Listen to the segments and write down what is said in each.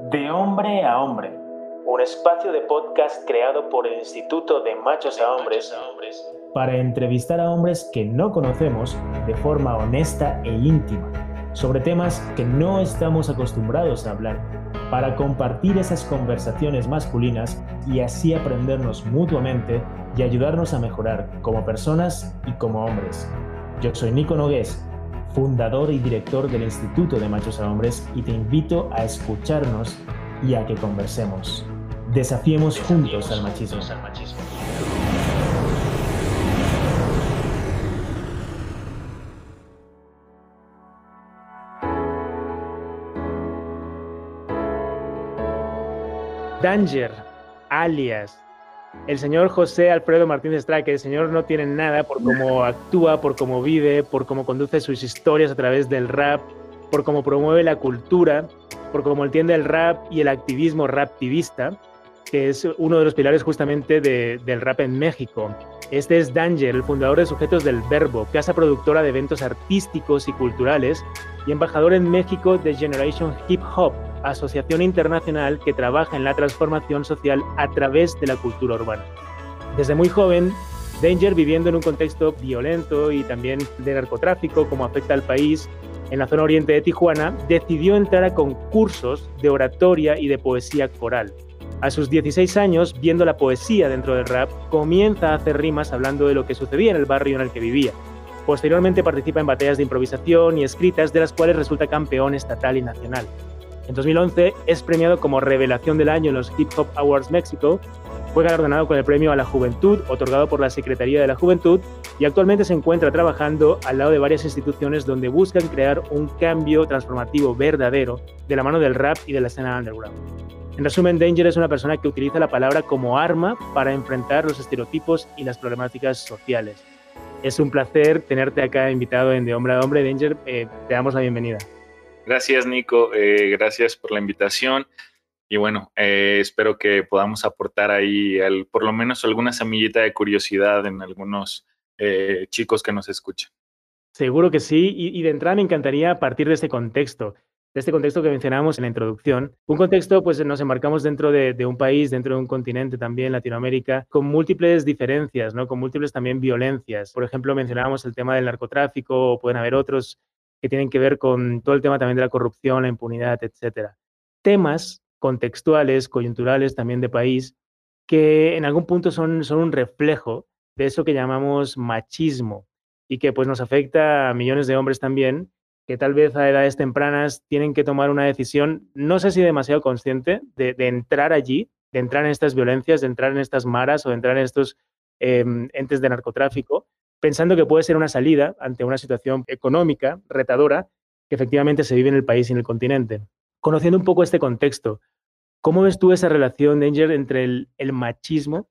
De Hombre a Hombre, un espacio de podcast creado por el Instituto de Machos a Hombres para entrevistar a hombres que no conocemos de forma honesta e íntima sobre temas que no estamos acostumbrados a hablar, para compartir esas conversaciones masculinas y así aprendernos mutuamente y ayudarnos a mejorar como personas y como hombres. Yo soy Nico Nogués fundador y director del Instituto de Machos a Hombres, y te invito a escucharnos y a que conversemos. Desafiemos, juntos al machismo. Danger, alias el señor José Alfredo Martínez que el señor no tiene nada por cómo actúa, por cómo vive, por cómo conduce sus historias a través del rap, por cómo promueve la cultura, por cómo entiende el rap y el activismo raptivista, que es uno de los pilares justamente del rap en México. Este es Danger, el fundador de Sujetos del Verbo, casa productora de eventos artísticos y culturales y embajador en México de Generation Hip Hop, asociación internacional que trabaja en la transformación social a través de la cultura urbana. Desde muy joven, Danger, viviendo en un contexto violento y también de narcotráfico, como afecta al país, en la zona oriente de Tijuana, decidió entrar a concursos de oratoria y de poesía coral. A sus 16 años, viendo la poesía dentro del rap, comienza a hacer rimas hablando de lo que sucedía en el barrio en el que vivía. Posteriormente participa en batallas de improvisación y escritas de las cuales resulta campeón estatal y nacional. En 2011 es premiado como Revelación del Año en los Hip Hop Awards México. Fue galardonado con el premio a la Juventud, otorgado por la Secretaría de la Juventud, y actualmente se encuentra trabajando al lado de varias instituciones donde buscan crear un cambio transformativo verdadero de la mano del rap y de la escena underground. En resumen, Danger es una persona que utiliza la palabra como arma para enfrentar los estereotipos y las problemáticas sociales. Es un placer tenerte acá invitado en De Hombre a Hombre. Danger, eh, te damos la bienvenida. Gracias, Nico. Eh, gracias por la invitación. Y bueno, eh, espero que podamos aportar ahí por lo menos alguna semillita de curiosidad en algunos eh, chicos que nos escuchan. Seguro que sí. Y, de entrada me encantaría partir de este contexto, de este contexto que mencionábamos en la introducción. Un contexto, pues nos embarcamos dentro de, de, un país, dentro de un continente también, Latinoamérica, con múltiples diferencias, ¿no? Con múltiples también violencias. Por ejemplo, mencionábamos el tema del narcotráfico, o pueden haber otros que tienen que ver con todo el tema también de la corrupción, la impunidad, etcétera. Temas contextuales, coyunturales también de país, que en algún punto son, son un reflejo de eso que llamamos machismo y que pues nos afecta a millones de hombres también, que tal vez a edades tempranas tienen que tomar una decisión, no sé si demasiado consciente, de, entrar allí, de entrar en estas violencias, de entrar en estas maras o de entrar en estos em, entes de narcotráfico, pensando que puede ser una salida ante una situación económica retadora que efectivamente se vive en el país y en el continente. Conociendo un poco este contexto, ¿cómo ves tú esa relación, Danger, entre el, machismo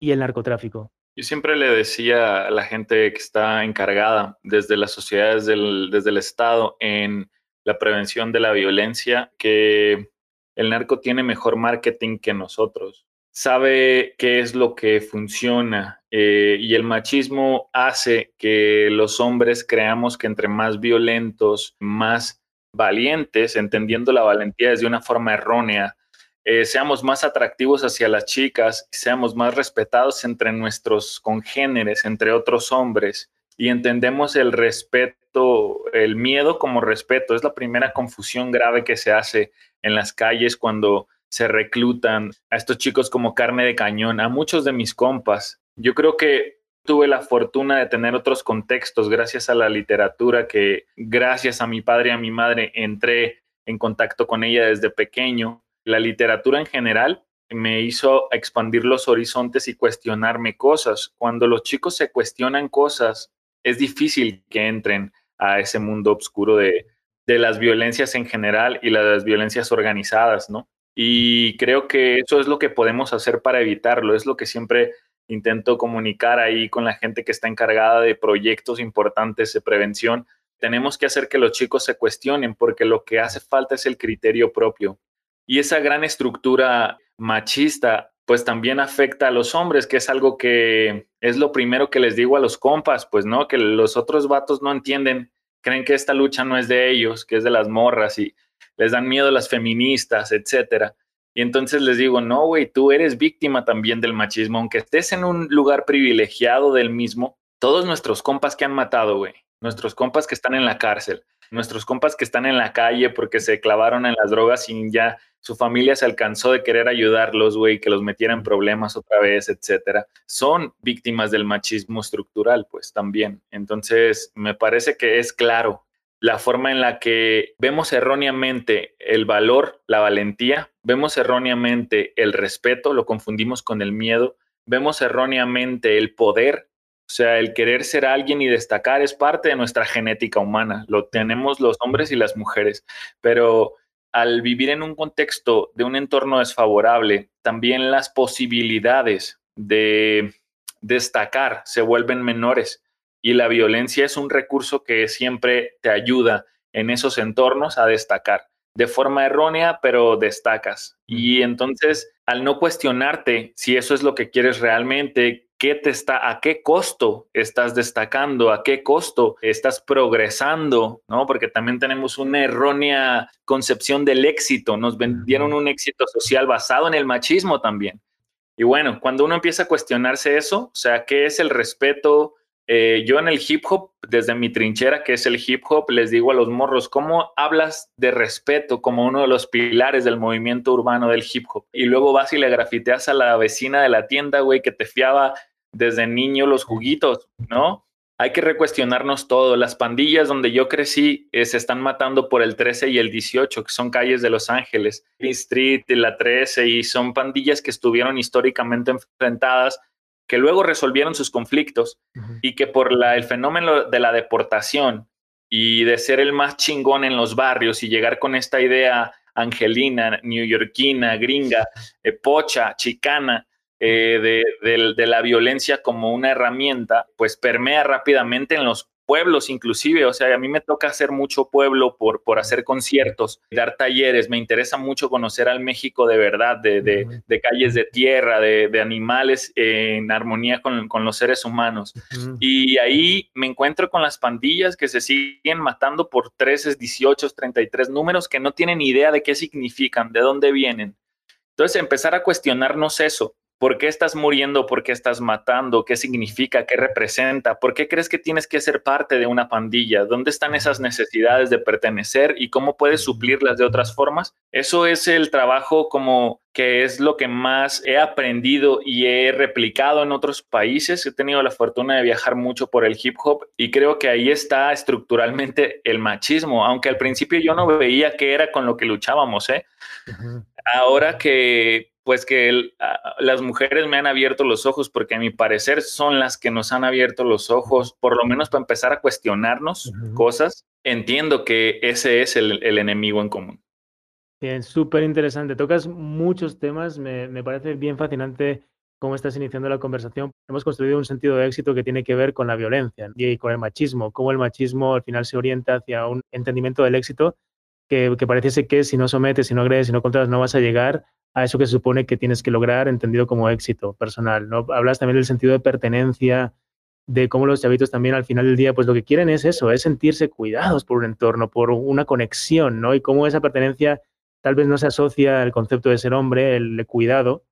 y el narcotráfico? Yo siempre le decía a la gente que está encargada desde las sociedades, desde el Estado, en la prevención de la violencia, que el narco tiene mejor marketing que nosotros sabe qué es lo que funciona eh, y el machismo hace que los hombres creamos que entre más violentos, más valientes, entendiendo la valentía desde una forma errónea, eh, seamos más atractivos hacia las chicas, seamos más respetados entre nuestros congéneres, entre otros hombres, y entendemos el respeto, el miedo como respeto. Es la primera confusión grave que se hace en las calles cuando se reclutan a estos chicos como carne de cañón, a muchos de mis compas. Yo creo que tuve la fortuna de tener otros contextos gracias a la literatura que gracias a mi padre y a mi madre entré en contacto con ella desde pequeño. La literatura en general me hizo expandir los horizontes y cuestionarme cosas. Cuando los chicos se cuestionan cosas, es difícil que entren a ese mundo oscuro de, de las violencias en general y las violencias organizadas, ¿no? Y creo que eso es lo que podemos hacer para evitarlo, es lo que siempre intento comunicar ahí con la gente que está encargada de proyectos importantes de prevención. Tenemos que hacer que los chicos se cuestionen porque lo que hace falta es el criterio propio. Y esa gran estructura machista pues también afecta a los hombres, que es algo que es lo primero que les digo a los compas, pues no, que los otros vatos no entienden, creen que esta lucha no es de ellos, que es de las morras y les dan miedo las feministas, etcétera. Y entonces les digo, no, güey, tú eres víctima también del machismo, aunque estés en un lugar privilegiado del mismo, todos nuestros compas que han matado, güey, nuestros compas que están en la cárcel, nuestros compas que están en la calle porque se clavaron en las drogas y ya su familia se alcanzó de querer ayudarlos, güey, que los metieran en problemas otra vez, etcétera, son víctimas del machismo estructural, pues también. Entonces, me parece que es claro la forma en la que vemos erróneamente el valor, la valentía, vemos erróneamente el respeto, lo confundimos con el miedo, vemos erróneamente el poder, o sea, el querer ser alguien y destacar es parte de nuestra genética humana, lo tenemos los hombres y las mujeres, pero al vivir en un contexto de un entorno desfavorable, también las posibilidades de destacar se vuelven menores y la violencia es un recurso que siempre te ayuda en esos entornos a destacar de forma errónea, pero destacas. Y entonces, al no cuestionarte si eso es lo que quieres realmente, qué te está, a qué costo estás destacando, a qué costo estás progresando, ¿no? Porque también tenemos una errónea concepción del éxito. Nos vendieron un éxito social basado en el machismo también. Y bueno, cuando uno empieza a cuestionarse eso, o sea, ¿qué es el respeto? Eh, yo en el hip hop, desde mi trinchera, que es el hip hop, les digo a los morros, ¿cómo hablas de respeto como uno de los pilares del movimiento urbano del hip hop? Y luego vas y le grafiteas a la vecina de la tienda, güey, que te fiaba desde niño los juguitos, ¿no? Hay que recuestionarnos todo. Las pandillas donde yo crecí eh, se están matando por el 13 y el 18, que son calles de Los Ángeles, Street y la 13, y son pandillas que estuvieron históricamente enfrentadas que luego resolvieron sus conflictos y que por la, el fenómeno de la deportación y de ser el más chingón en los barrios y llegar con esta idea angelina, neoyorquina, gringa, eh, pocha, chicana, eh, de, de, la violencia como una herramienta, pues permea rápidamente en los pueblos inclusive, o sea, a mí me toca hacer mucho pueblo por, por hacer conciertos, dar talleres, me interesa mucho conocer al México de verdad, de, de, calles de tierra, de, animales en armonía con, con los seres humanos. Y ahí me encuentro con las pandillas que se siguen matando por 13, 18, 33 números que no tienen idea de qué significan, de dónde vienen. Entonces, empezar a cuestionarnos eso. ¿Por qué estás muriendo? ¿Por qué estás matando? ¿Qué significa? ¿Qué representa? ¿Por qué crees que tienes que ser parte de una pandilla? ¿Dónde están esas necesidades de pertenecer y cómo puedes suplirlas de otras formas? Eso es el trabajo como que es lo que más he aprendido y he replicado en otros países. He tenido la fortuna de viajar mucho por el hip hop y creo que ahí está estructuralmente el machismo, aunque al principio yo no veía qué era con lo que luchábamos, ¿eh? Ahora que pues que las mujeres me han abierto los ojos, porque a mi parecer son las que nos han abierto los ojos, por lo menos para empezar a cuestionarnos cosas. Entiendo que ese es el, enemigo en común. Bien, súper interesante. Tocas muchos temas, me, me, parece bien fascinante cómo estás iniciando la conversación. Hemos construido un sentido de éxito que tiene que ver con la violencia y con el machismo, cómo el machismo al final se orienta hacia un entendimiento del éxito que, que pareciese que si no sometes, si no agredes, si no controlas, no vas a llegar a eso que se supone que tienes que lograr, entendido como éxito personal. ¿no? Hablas también del sentido de pertenencia, de cómo los chavitos también al final del día, pues lo que quieren es eso, es sentirse cuidados por un entorno, por una conexión, ¿no? Y cómo esa pertenencia tal vez no se asocia al concepto de ser hombre, el cuidado,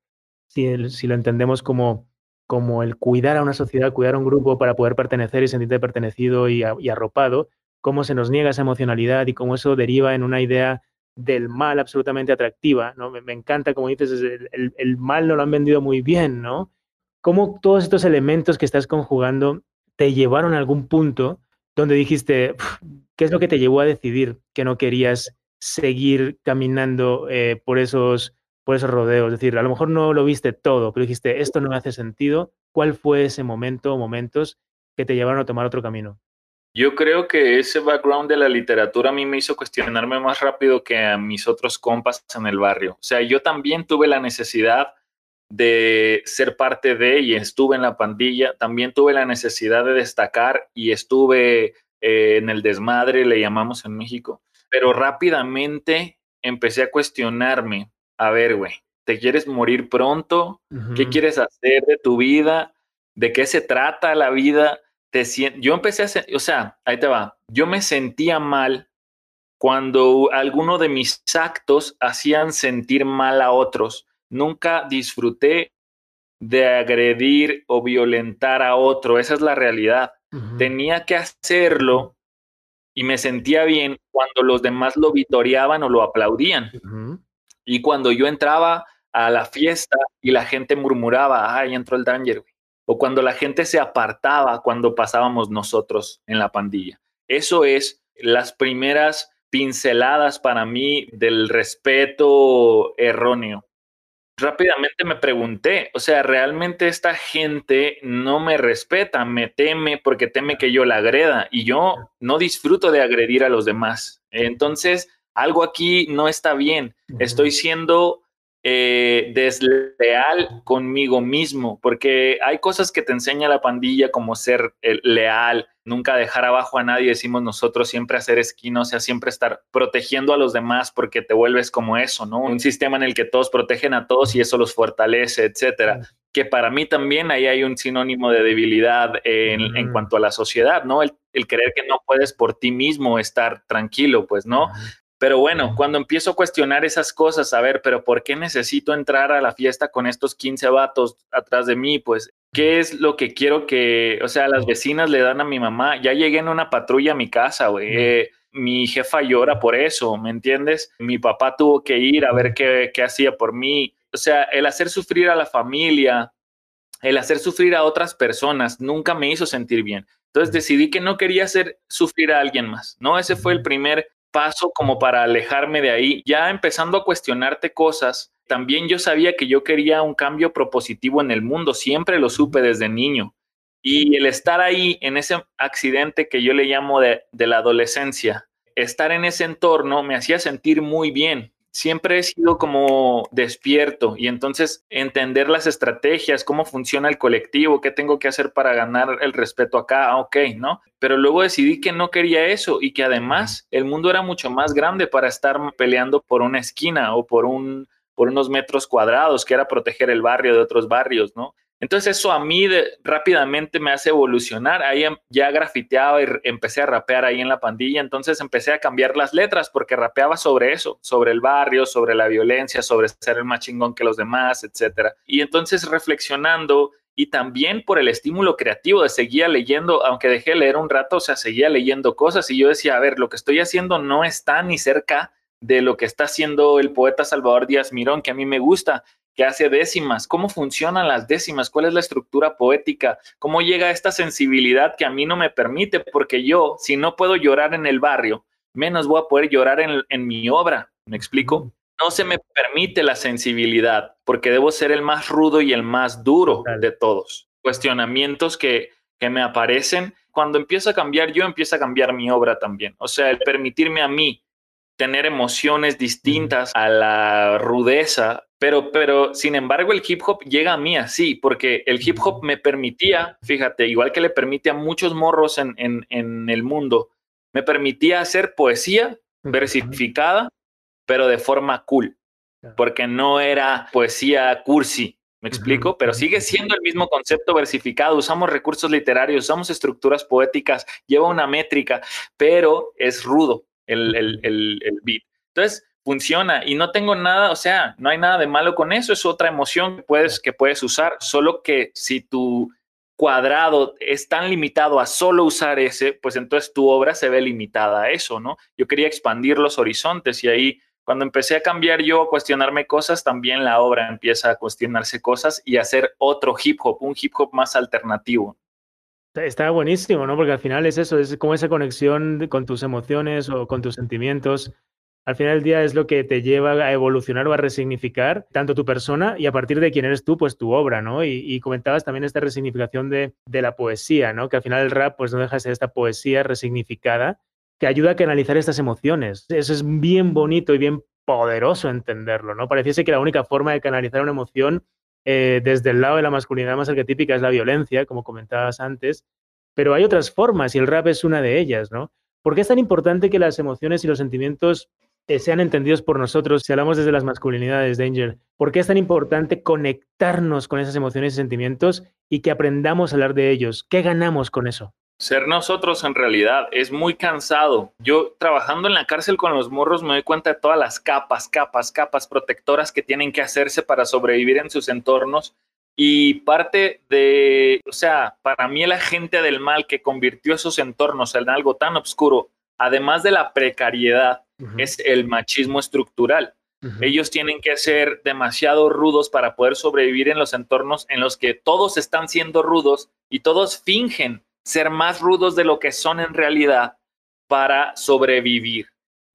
si, si lo entendemos como, como el cuidar a una sociedad, cuidar a un grupo para poder pertenecer y sentirte pertenecido y arropado, cómo se nos niega esa emocionalidad y cómo eso deriva en una idea del mal absolutamente atractiva, ¿no? Me, encanta, como dices, el, mal no lo han vendido muy bien, ¿no? ¿Cómo todos estos elementos que estás conjugando te llevaron a algún punto donde dijiste, ¿qué es lo que te llevó a decidir que no querías seguir caminando eh, por, esos, por esos rodeos? Es decir, a lo mejor no lo viste todo, pero dijiste, esto no me hace sentido. ¿Cuál fue ese momento o momentos que te llevaron a tomar otro camino? Yo creo que ese background de la literatura a mí me hizo cuestionarme más rápido que a mis otros compas en el barrio. O sea, yo también tuve la necesidad de ser parte de y estuve en la pandilla. También tuve la necesidad de destacar y estuve eh, en el desmadre, le llamamos en México. Pero rápidamente empecé a cuestionarme. A ver, güey, ¿te quieres morir pronto? ¿Qué quieres hacer de tu vida? ¿De qué se trata la vida? Yo empecé a, o sea, ahí te va, yo me sentía mal cuando alguno de mis actos hacían sentir mal a otros. Nunca disfruté de agredir o violentar a otro. Esa es la realidad. Tenía que hacerlo y me sentía bien cuando los demás lo vitoreaban o lo aplaudían. Y cuando yo entraba a la fiesta y la gente murmuraba, ay, entró el Danger, o cuando la gente se apartaba cuando pasábamos nosotros en la pandilla. Eso es las primeras pinceladas para mí del respeto erróneo rápidamente me pregunté, o sea, realmente esta gente no me respeta, me teme porque teme que yo la agreda y yo no disfruto de agredir a los demás. Entonces, algo aquí no está bien. Estoy siendo eh, desleal conmigo mismo, porque hay cosas que te enseña la pandilla como ser eh, leal, nunca dejar abajo a nadie, decimos nosotros, siempre hacer esquina, o sea, siempre estar protegiendo a los demás porque te vuelves como eso, ¿no? Un sistema en el que todos protegen a todos y eso los fortalece, etcétera. Que para mí también ahí hay un sinónimo de debilidad en, cuanto a la sociedad, ¿no? El, el, creer que no puedes por ti mismo estar tranquilo, pues, ¿no? Pero bueno, cuando empiezo a cuestionar esas cosas, a ver, pero ¿por qué necesito entrar a la fiesta con estos 15 vatos atrás de mí? Pues, ¿qué es lo que quiero que, o sea, las vecinas le dan a mi mamá? Ya llegué en una patrulla a mi casa, güey. Eh, mi jefa llora por eso, ¿me entiendes? Mi papá tuvo que ir a ver qué, qué hacía por mí. O sea, el hacer sufrir a la familia, el hacer sufrir a otras personas, nunca me hizo sentir bien. Entonces decidí que no quería hacer sufrir a alguien más, ¿no? Ese fue el primer paso como para alejarme de ahí, ya empezando a cuestionarte cosas. También yo sabía que yo quería un cambio propositivo en el mundo, siempre lo supe desde niño. Y el estar ahí en ese accidente que yo le llamo de, de la adolescencia, estar en ese entorno me hacía sentir muy bien, siempre he sido como despierto y entonces entender las estrategias, cómo funciona el colectivo, qué tengo que hacer para ganar el respeto acá, ok, ¿no? Pero luego decidí que no quería eso y que además el mundo era mucho más grande para estar peleando por una esquina o por un por unos metros cuadrados, que era proteger el barrio de otros barrios, ¿no? Entonces eso a mí rápidamente me hace evolucionar. Ahí em, ya grafiteaba y empecé a rapear ahí en la pandilla. Entonces empecé a cambiar las letras porque rapeaba sobre eso, sobre el barrio, sobre la violencia, sobre ser el más chingón que los demás, etc. Y entonces reflexionando y también por el estímulo creativo de seguir leyendo, aunque dejé de leer un rato, o sea, seguía leyendo cosas y yo decía, a ver, lo que estoy haciendo no está ni cerca de lo que está haciendo el poeta Salvador Díaz Mirón, que a mí me gusta que hace décimas, cómo funcionan las décimas, cuál es la estructura poética, cómo llega esta sensibilidad que a mí no me permite, porque yo, si no puedo llorar en el barrio, menos voy a poder llorar en, mi obra, ¿me explico? No se me permite la sensibilidad, porque debo ser el más rudo y el más duro de todos. Cuestionamientos que, que me aparecen, cuando empiezo a cambiar yo, empiezo a cambiar mi obra también. O sea, el permitirme a mí tener emociones distintas a la rudeza pero, pero, sin embargo, el hip hop llega a mí así, porque el hip hop me permitía, fíjate, igual que le permite a muchos morros en, en, el mundo, me permitía hacer poesía versificada, pero de forma cool, porque no era poesía cursi, ¿me explico? Pero sigue siendo el mismo concepto versificado, usamos recursos literarios, usamos estructuras poéticas, lleva una métrica, pero es rudo el, el, el, el beat. Entonces, funciona y no tengo nada, o sea, no hay nada de malo con eso, es otra emoción que puedes, que puedes usar, solo que si tu cuadrado es tan limitado a solo usar ese, pues entonces tu obra se ve limitada a eso, ¿no? Yo quería expandir los horizontes y ahí cuando empecé a cambiar yo, a cuestionarme cosas, también la obra empieza a cuestionarse cosas y a hacer otro hip hop, un hip hop más alternativo. Está buenísimo, ¿no? Porque al final es eso, es como esa conexión con tus emociones o con tus sentimientos al final del día es lo que te lleva a evolucionar o a resignificar tanto tu persona y a partir de quién eres tú, pues tu obra, ¿no? Y, comentabas también esta resignificación de, la poesía, ¿no? Que al final el rap pues no deja de ser esta poesía resignificada que ayuda a canalizar estas emociones. Eso es bien bonito y bien poderoso entenderlo, ¿no? Pareciese que la única forma de canalizar una emoción eh, desde el lado de la masculinidad más arquetípica es la violencia, como comentabas antes, pero hay otras formas y el rap es una de ellas, ¿no? ¿Por qué es tan importante que las emociones y los sentimientos sean entendidos por nosotros, si hablamos desde las masculinidades, Danger, ¿por qué es tan importante conectarnos con esas emociones y sentimientos y que aprendamos a hablar de ellos? ¿Qué ganamos con eso? ser nosotros en realidad es muy cansado. Yo trabajando en la cárcel con los morros me doy cuenta de todas las capas, capas, capas protectoras que tienen que hacerse para sobrevivir en sus entornos. Y parte de, o sea, para mí el agente del mal que convirtió esos entornos en algo tan oscuro, además de la precariedad, es el machismo estructural. Ellos tienen que ser demasiado rudos para poder sobrevivir en los entornos en los que todos están siendo rudos y todos fingen ser más rudos de lo que son en realidad para sobrevivir.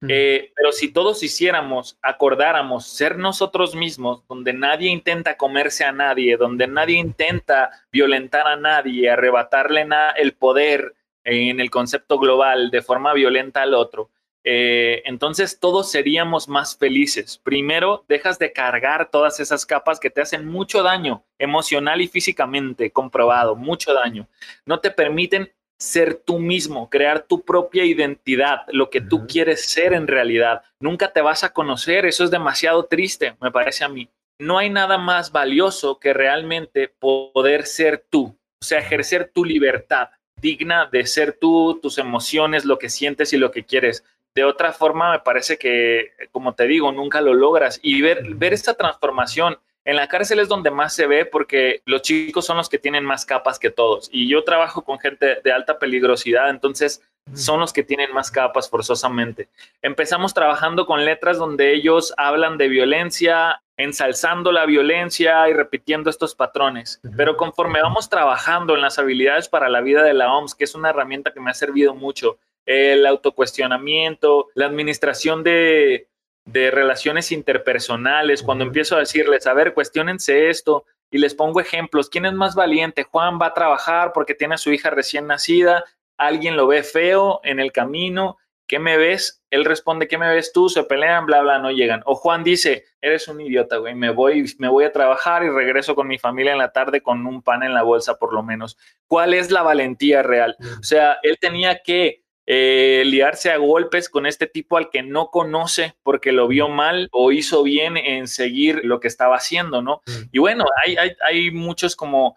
Eh, pero si todos hiciéramos, acordáramos ser nosotros mismos, donde nadie intenta comerse a nadie, donde nadie intenta violentar a nadie, arrebatarle el poder en el concepto global de forma violenta al otro, eh, entonces todos seríamos más felices. Primero, dejas de cargar todas esas capas que te hacen mucho daño emocional y físicamente, comprobado, mucho daño. No te permiten ser tú mismo, crear tu propia identidad, lo que tú quieres ser en realidad. Nunca te vas a conocer, eso es demasiado triste, me parece a mí. No hay nada más valioso que realmente poder ser tú, o sea, ejercer tu libertad digna de ser tú, tus emociones, lo que sientes y lo que quieres de otra forma me parece que, como te digo, nunca lo logras. Y ver, ver esta transformación en la cárcel es donde más se ve porque los chicos son los que tienen más capas que todos. Y yo trabajo con gente de alta peligrosidad, entonces son los que tienen más capas forzosamente. Empezamos trabajando con letras donde ellos hablan de violencia, ensalzando la violencia y repitiendo estos patrones. Pero conforme vamos trabajando en las habilidades para la vida de la OMS, que es una herramienta que me ha servido mucho, el autocuestionamiento, la administración de, relaciones interpersonales, cuando empiezo a decirles, a ver, cuestionense esto y les pongo ejemplos, ¿quién es más valiente? Juan va a trabajar porque tiene a su hija recién nacida, alguien lo ve feo en el camino, ¿qué me ves? Él responde, ¿qué me ves tú? Se pelean, bla, bla, no llegan. O Juan dice, eres un idiota, güey, me voy, me voy a trabajar y regreso con mi familia en la tarde con un pan en la bolsa, por lo menos. ¿Cuál es la valentía real? O sea, él tenía que eh, liarse a golpes con este tipo al que no conoce porque lo vio mal o hizo bien en seguir lo que estaba haciendo, ¿no? Y bueno, hay, hay, hay muchos como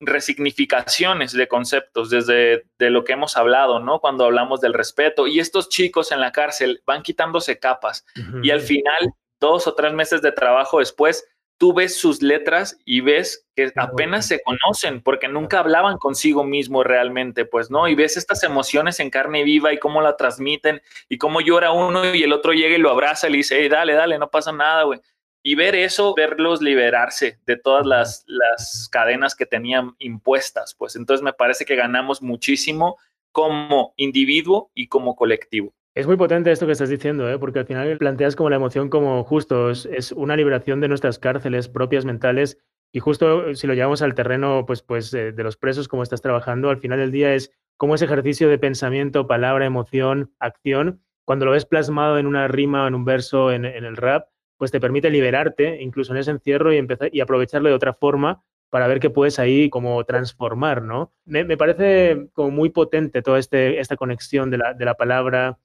resignificaciones de conceptos desde de lo que hemos hablado, ¿no? Cuando hablamos del respeto y estos chicos en la cárcel van quitándose capas y al final, dos o tres meses de trabajo después, tú ves sus letras y ves que apenas se conocen porque nunca hablaban consigo mismo realmente, pues, ¿no? Y ves estas emociones en carne viva y cómo la transmiten y cómo llora uno y el otro llega y lo abraza y le dice, hey, dale, dale, no pasa nada, güey. Y ver eso, verlos liberarse de todas las, las cadenas que tenían impuestas, pues entonces me parece que ganamos muchísimo como individuo y como colectivo. Es muy potente esto que estás diciendo, ¿eh? porque al final planteas como la emoción como justo, es, una liberación de nuestras cárceles propias mentales y justo si lo llevamos al terreno pues, pues, eh, de los presos, como estás trabajando, al final del día es como ese ejercicio de pensamiento, palabra, emoción, acción, cuando lo ves plasmado en una rima en un verso, en, el rap, pues te permite liberarte incluso en ese encierro y, empezar, y aprovecharlo de otra forma para ver qué puedes ahí como transformar, ¿no? Me, parece como muy potente toda este, esta conexión de la, de la palabra,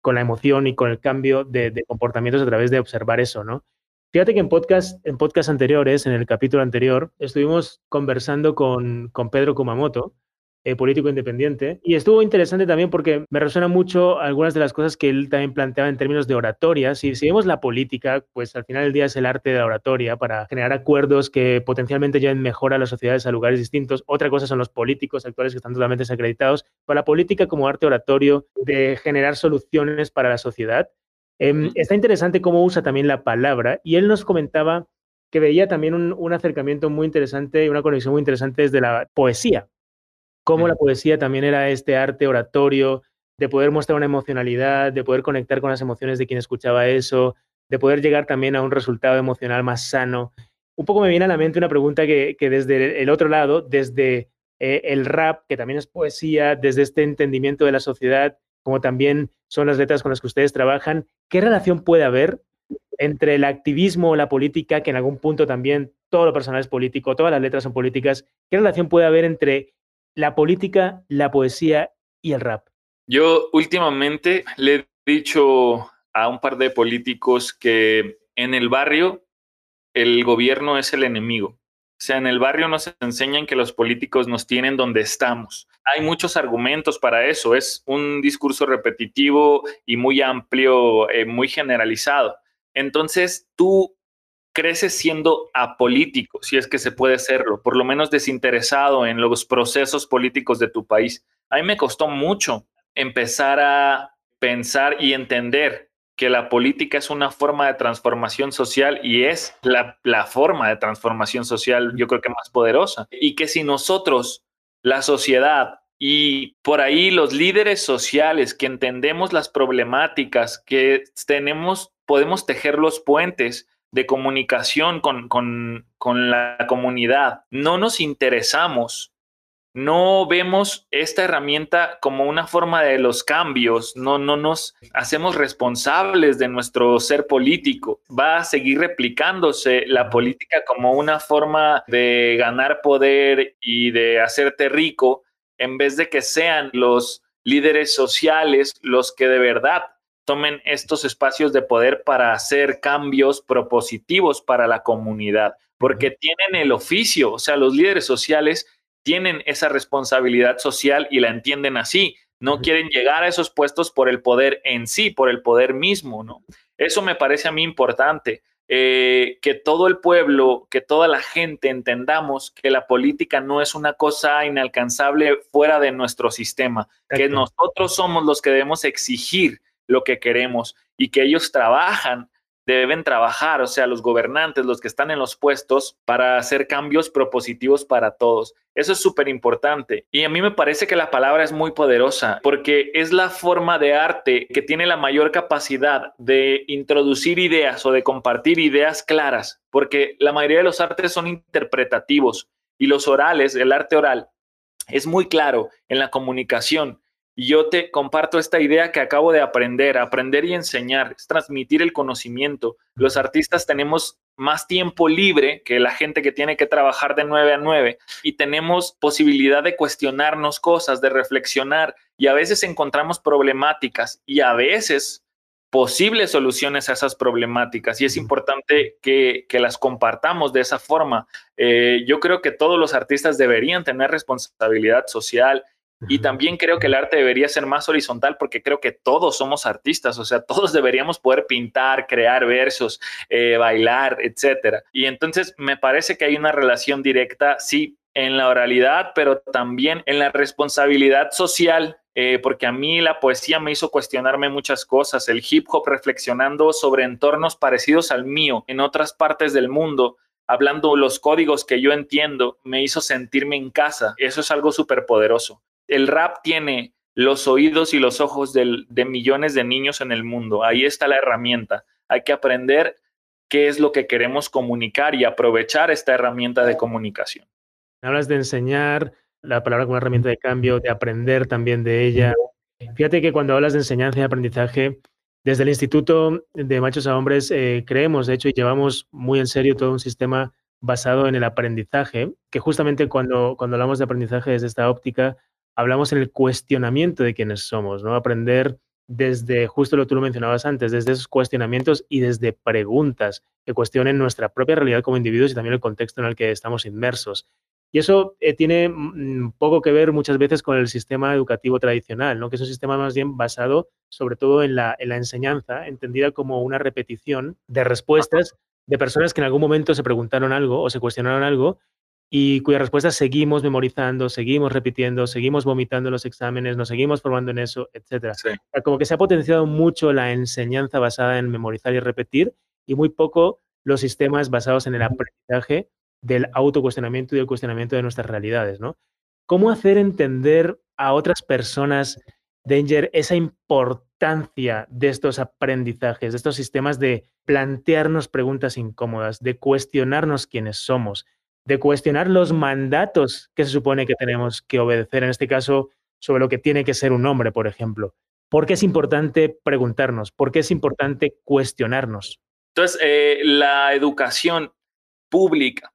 con la emoción y con el cambio de, comportamientos a través de observar eso, ¿no? Fíjate que en podcast, en podcast anteriores, en el capítulo anterior, estuvimos conversando con, con Pedro Kumamoto, eh, político independiente. Y estuvo interesante también porque me resuena mucho algunas de las cosas que él también planteaba en términos de oratoria. Si, si vemos la política, pues al final del día es el arte de la oratoria para generar acuerdos que potencialmente lleven mejor a las sociedades a lugares distintos. Otra cosa son los políticos actuales que están totalmente desacreditados. Para la política como arte oratorio de generar soluciones para la sociedad. Em, está interesante cómo usa también la palabra y él nos comentaba que veía también un, un acercamiento muy interesante y una conexión muy interesante desde la poesía cómo la poesía también era este arte oratorio, de poder mostrar una emocionalidad, de poder conectar con las emociones de quien escuchaba eso, de poder llegar también a un resultado emocional más sano. Un poco me viene a la mente una pregunta que, desde el otro lado, desde eh, el rap, que también es poesía, desde este entendimiento de la sociedad, como también son las letras con las que ustedes trabajan, ¿qué relación puede haber entre el activismo o la política, que en algún punto también todo lo personal es político, todas las letras son políticas, ¿qué relación puede haber entre la política, la poesía y el rap? Yo últimamente le he dicho a un par de políticos que en el barrio el gobierno es el enemigo. O sea, en el barrio nos enseñan que los políticos nos tienen donde estamos. hay muchos argumentos para eso. Es un discurso repetitivo y muy amplio, eh, muy generalizado. Entonces, tú creces siendo apolítico, si es que se puede serlo, por lo menos desinteresado en los procesos políticos de tu país. A mí me costó mucho empezar a pensar y entender que la política es una forma de transformación social y es la, la, forma de transformación social, yo creo que más poderosa. Y que si nosotros, la sociedad y por ahí los líderes sociales que entendemos las problemáticas, que tenemos, podemos tejer los puentes de comunicación con, con, con la comunidad, no nos interesamos. No vemos esta herramienta como una forma de los cambios, no, no nos hacemos responsables de nuestro ser político. Va a seguir replicándose la política como una forma de ganar poder y de hacerte rico, en vez de que sean los líderes sociales los que de verdad tomen estos espacios de poder para hacer cambios propositivos para la comunidad, porque tienen el oficio, o sea, los líderes sociales tienen esa responsabilidad social y la entienden así. No quieren llegar a esos puestos por el poder en sí, por el poder mismo, ¿no? Eso me parece a mí importante. Eh, que todo el pueblo, que toda la gente entendamos que la política no es una cosa inalcanzable fuera de nuestro sistema, que nosotros somos los que debemos exigir lo que queremos y que ellos trabajan deben trabajar, o sea, los gobernantes, los que están en los puestos, para hacer cambios propositivos para todos. Eso es súper importante. Y a mí me parece que la palabra es muy poderosa porque es la forma de arte que tiene la mayor capacidad de introducir ideas o de compartir ideas claras, porque la mayoría de los artes son interpretativos y los orales, el arte oral, es muy claro en la comunicación y yo te comparto esta idea que acabo de aprender, aprender y enseñar, es transmitir el conocimiento. Los artistas tenemos más tiempo libre que la gente que tiene que trabajar de 9 a 9 y tenemos posibilidad de cuestionarnos cosas, de reflexionar y a veces encontramos problemáticas y a veces posibles soluciones a esas problemáticas y es importante que, las compartamos de esa forma. Eh, yo creo que todos los artistas deberían tener responsabilidad social y también creo que el arte debería ser más horizontal porque creo que todos somos artistas, o sea, todos deberíamos poder pintar, crear versos, eh, bailar, etcétera. Y entonces me parece que hay una relación directa, sí, en la oralidad, pero también en la responsabilidad social eh, porque a mí la poesía me hizo cuestionarme muchas cosas, el hip hop reflexionando sobre entornos parecidos al mío en otras partes del mundo, hablando los códigos que yo entiendo, me hizo sentirme en casa. Eso es algo súper poderoso el rap tiene los oídos y los ojos de millones de niños en el mundo. Ahí está la herramienta. Hay que aprender qué es lo que queremos comunicar y aprovechar esta herramienta de comunicación. Hablas de enseñar la palabra como herramienta de cambio, de aprender también de ella. Fíjate que cuando hablas de enseñanza y aprendizaje, desde el Instituto de Machos a Hombres eh, creemos, de hecho, y llevamos muy en serio todo un sistema basado en el aprendizaje, que justamente cuando, cuando hablamos de aprendizaje desde esta óptica, hablamos en el cuestionamiento de quiénes somos, ¿no? Aprender desde, justo lo que tú lo mencionabas antes, desde esos cuestionamientos y desde preguntas que cuestionen nuestra propia realidad como individuos y también el contexto en el que estamos inmersos. Y eso eh, tiene mm, poco que ver muchas veces con el sistema educativo tradicional, ¿no? que es un sistema más bien basado sobre todo en la, en la enseñanza, entendida como una repetición de respuestas de personas que en algún momento se preguntaron algo o se cuestionaron algo y cuya respuesta seguimos memorizando, seguimos repitiendo, seguimos vomitando en los exámenes, nos seguimos formando en eso, etc. Como que se ha potenciado mucho la enseñanza basada en memorizar y repetir y muy poco los sistemas basados en el aprendizaje del autocuestionamiento y del cuestionamiento de nuestras realidades, ¿no? ¿Cómo hacer entender a otras personas, Danger, esa importancia de estos aprendizajes, de estos sistemas de plantearnos preguntas incómodas, de cuestionarnos quiénes somos, de cuestionar los mandatos que se supone que tenemos que obedecer, en este caso, sobre lo que tiene que ser un hombre, por ejemplo. ¿Por qué es importante preguntarnos? ¿Por qué es importante cuestionarnos? Entonces, eh, la educación pública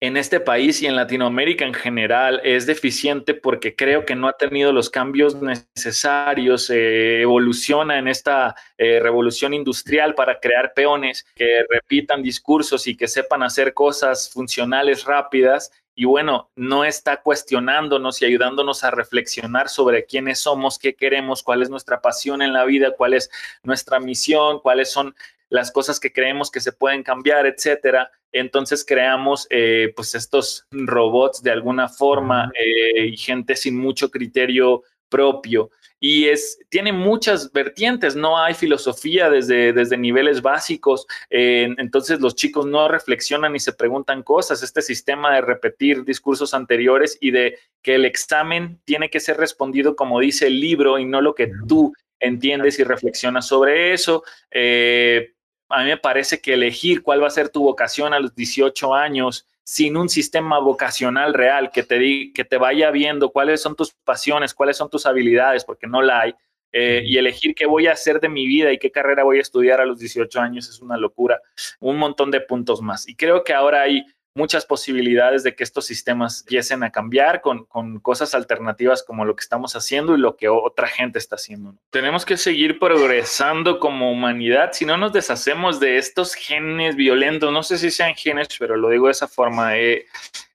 en este país y en Latinoamérica en general es deficiente porque creo que no ha tenido los cambios necesarios, eh, evoluciona en esta eh, revolución industrial para crear peones que repitan discursos y que sepan hacer cosas funcionales rápidas y bueno, no está cuestionándonos y ayudándonos a reflexionar sobre quiénes somos, qué queremos, cuál es nuestra pasión en la vida, cuál es nuestra misión, cuáles son las cosas que creemos que se pueden cambiar, etcétera. Entonces creamos eh, pues estos robots de alguna forma eh, y gente sin mucho criterio propio. Y es, tiene muchas vertientes, no hay filosofía desde, desde niveles básicos, eh, entonces los chicos no reflexionan y se preguntan cosas, este sistema de repetir discursos anteriores y de que el examen tiene que ser respondido como dice el libro y no lo que tú entiendes y reflexionas sobre eso. Eh, a mí me parece que elegir cuál va a ser tu vocación a los 18 años sin un sistema vocacional real que te, que te vaya viendo cuáles son tus pasiones, cuáles son tus habilidades, porque no la hay, eh, y elegir qué voy a hacer de mi vida y qué carrera voy a estudiar a los 18 años es una locura, un montón de puntos más. Y creo que ahora hay muchas posibilidades de que estos sistemas empiecen a cambiar con, con, cosas alternativas como lo que estamos haciendo y lo que otra gente está haciendo. Tenemos que seguir progresando como humanidad si no nos deshacemos de estos genes violentos, no sé si sean genes, pero lo digo de esa forma. Eh,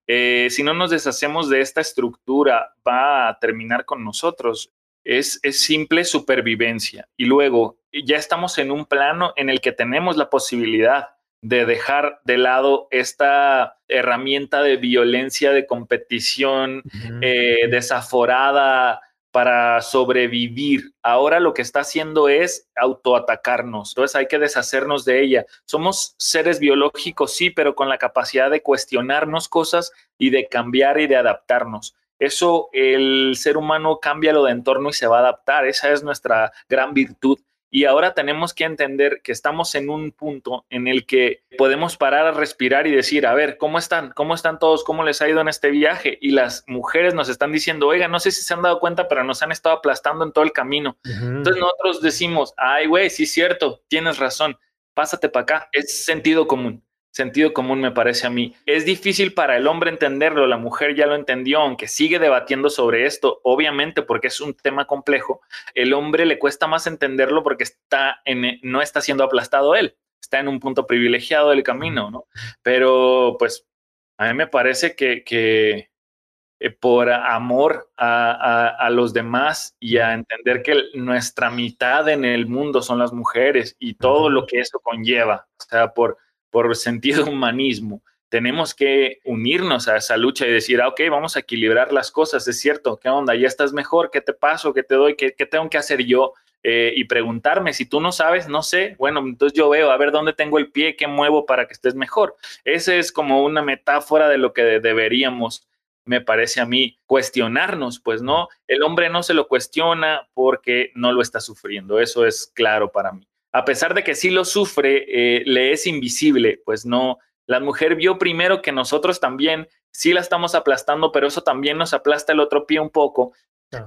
eh, si no nos deshacemos de esta estructura, va a terminar con nosotros. Es, es simple supervivencia. Y luego ya estamos en un plano en el que tenemos la posibilidad de dejar de lado esta herramienta de violencia, de competición eh, desaforada para sobrevivir. Ahora lo que está haciendo es autoatacarnos. Entonces hay que deshacernos de ella. Somos seres biológicos, sí, pero con la capacidad de cuestionarnos cosas y de cambiar y de adaptarnos. Eso el ser humano cambia lo de entorno y se va a adaptar. Esa es nuestra gran virtud. Y ahora tenemos que entender que estamos en un punto en el que podemos parar a respirar y decir, a ver, ¿cómo están? ¿Cómo están todos? ¿Cómo les ha ido en este viaje? Y las mujeres nos están diciendo, oiga, no sé si se han dado cuenta, pero nos han estado aplastando en todo el camino. Entonces nosotros decimos, ay, güey, sí es cierto, tienes razón, pásate para acá. Es sentido común sentido común me parece a mí. Es difícil para el hombre entenderlo, la mujer ya lo entendió, aunque sigue debatiendo sobre esto, obviamente porque es un tema complejo, el hombre le cuesta más entenderlo porque está en, no está siendo aplastado él, está en un punto privilegiado del camino, ¿no? Pero pues a mí me parece que, que eh, por amor a, a, los demás y a entender que nuestra mitad en el mundo son las mujeres y todo lo que eso conlleva, o sea, por por sentido humanismo. Tenemos que unirnos a esa lucha y decir, ah, ok, vamos a equilibrar las cosas, es cierto, ¿qué onda? ¿Ya estás mejor? ¿Qué te paso? ¿Qué te doy? ¿Qué, tengo que hacer yo? Eh, y preguntarme, si tú no sabes, no sé, bueno, entonces yo veo, a ver dónde tengo el pie, qué muevo para que estés mejor. Esa es como una metáfora de lo que deberíamos me parece a mí, cuestionarnos, pues no, el hombre no se lo cuestiona porque no lo está sufriendo, eso es claro para mí a pesar de que sí lo sufre, eh, le es invisible, pues no, la mujer vio primero que nosotros también sí la estamos aplastando, pero eso también nos aplasta el otro pie un poco.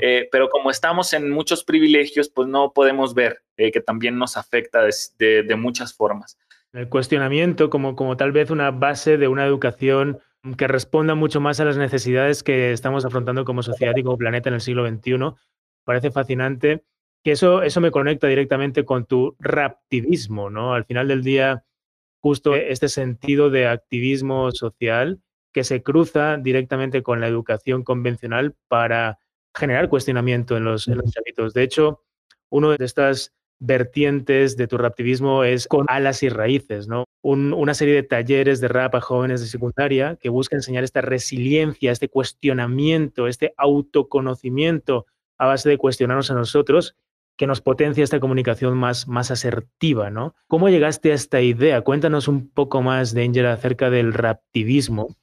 Eh, pero como estamos en muchos privilegios, pues no podemos ver eh, que también nos afecta de, muchas formas. El cuestionamiento como, como tal vez una base de una educación que responda mucho más a las necesidades que estamos afrontando como sociedad y como planeta en el siglo XXI, parece fascinante que eso, eso me conecta directamente con tu raptivismo, ¿no? Al final del día, justo este sentido de activismo social que se cruza directamente con la educación convencional para generar cuestionamiento en los, en De hecho, uno de estas vertientes de tu raptivismo es con alas y raíces, ¿no? una serie de talleres de rap a jóvenes de secundaria que busca enseñar esta resiliencia, este cuestionamiento, este autoconocimiento a base de cuestionarnos a nosotros que nos potencia esta comunicación más, más asertiva, ¿no? ¿Cómo llegaste a esta idea? Cuéntanos un poco más, Danger, acerca del raptivismo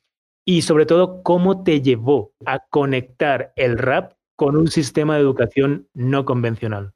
y sobre todo cómo te llevó a conectar el rap con un sistema de educación no convencional.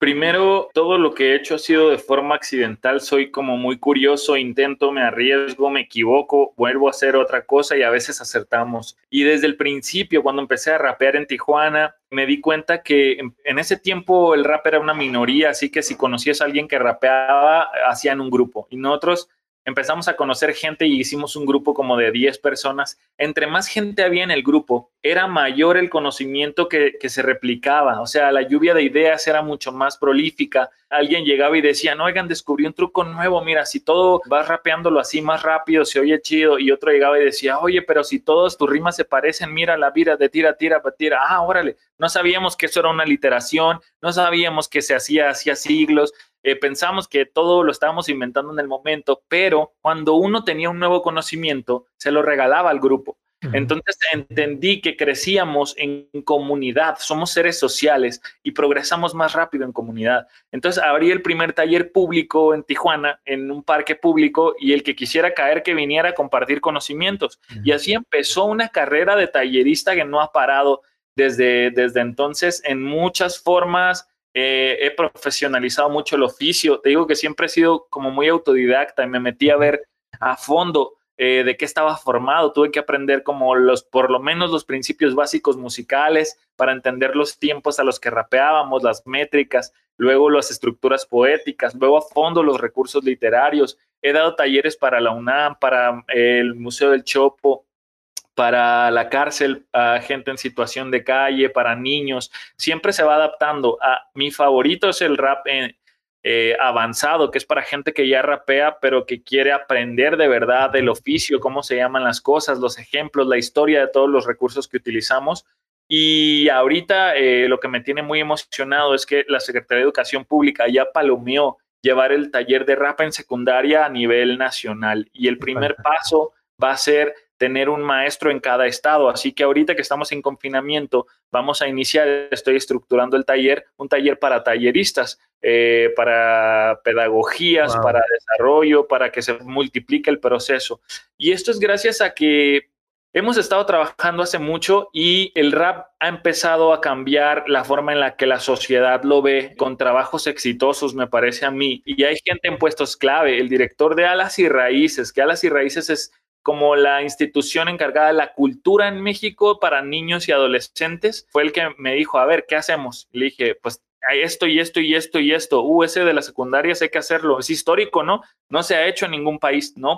Primero, todo lo que he hecho ha sido de forma accidental. Soy como muy curioso, intento, me arriesgo, me equivoco, vuelvo a hacer otra cosa y a veces acertamos. Y desde el principio, cuando empecé a rapear en Tijuana, me di cuenta que en ese tiempo el rap era una minoría, así que si conocías a alguien que rapeaba, hacían un grupo. Y nosotros empezamos a conocer gente y hicimos un grupo como de 10 personas. Entre más gente había en el grupo, era mayor el conocimiento que, se replicaba, o sea, la lluvia de ideas era mucho más prolífica. Alguien llegaba y decía, no, oigan, descubrí un truco nuevo, mira, si todo vas rapeándolo así más rápido, se oye chido, y otro llegaba y decía, oye, pero si todos tus rimas se parecen, mira la vira de tira, tira, tira, ah, órale, no sabíamos que eso era una literación, no sabíamos que se hacía hacía siglos, eh, pensamos que todo lo estábamos inventando en el momento, pero cuando uno tenía un nuevo conocimiento, se lo regalaba al grupo. Entonces entendí que crecíamos en comunidad, somos seres sociales y progresamos más rápido en comunidad. Entonces abrí el primer taller público en Tijuana, en un parque público, y el que quisiera caer, que viniera a compartir conocimientos. Y así empezó una carrera de tallerista que no ha parado desde, desde entonces en muchas formas. Eh, he profesionalizado mucho el oficio. Te digo que siempre he sido como muy autodidacta y me metí a ver a fondo eh, de qué estaba formado, tuve que aprender como los, por lo menos los principios básicos musicales para entender los tiempos a los que rapeábamos, las métricas, luego las estructuras poéticas, luego a fondo los recursos literarios. He dado talleres para la UNAM, para eh, el Museo del Chopo, para la cárcel, a gente en situación de calle, para niños. Siempre se va adaptando. A, mi favorito es el rap en, eh, avanzado, que es para gente que ya rapea, pero que quiere aprender de verdad del oficio, cómo se llaman las cosas, los ejemplos, la historia de todos los recursos que utilizamos. Y ahorita eh, lo que me tiene muy emocionado es que la Secretaría de Educación Pública ya palomeó llevar el taller de rap en secundaria a nivel nacional. Y el primer paso va a ser tener un maestro en cada estado. Así que ahorita que estamos en confinamiento, vamos a iniciar, estoy estructurando el taller, un taller para talleristas, eh, para pedagogías, para desarrollo, para que se multiplique el proceso. Y esto es gracias a que hemos estado trabajando hace mucho y el rap ha empezado a cambiar la forma en la que la sociedad lo ve con trabajos exitosos, me parece a mí. Y hay gente en puestos clave, el director de Alas y Raíces, que Alas y Raíces es como la institución encargada de la cultura en México para niños y adolescentes, fue el que me dijo, a ver, ¿qué hacemos? Le dije, pues esto y esto y esto y esto. Uh, ese de las secundarias hay que hacerlo. Es histórico, ¿no? No se ha hecho en ningún país, ¿no?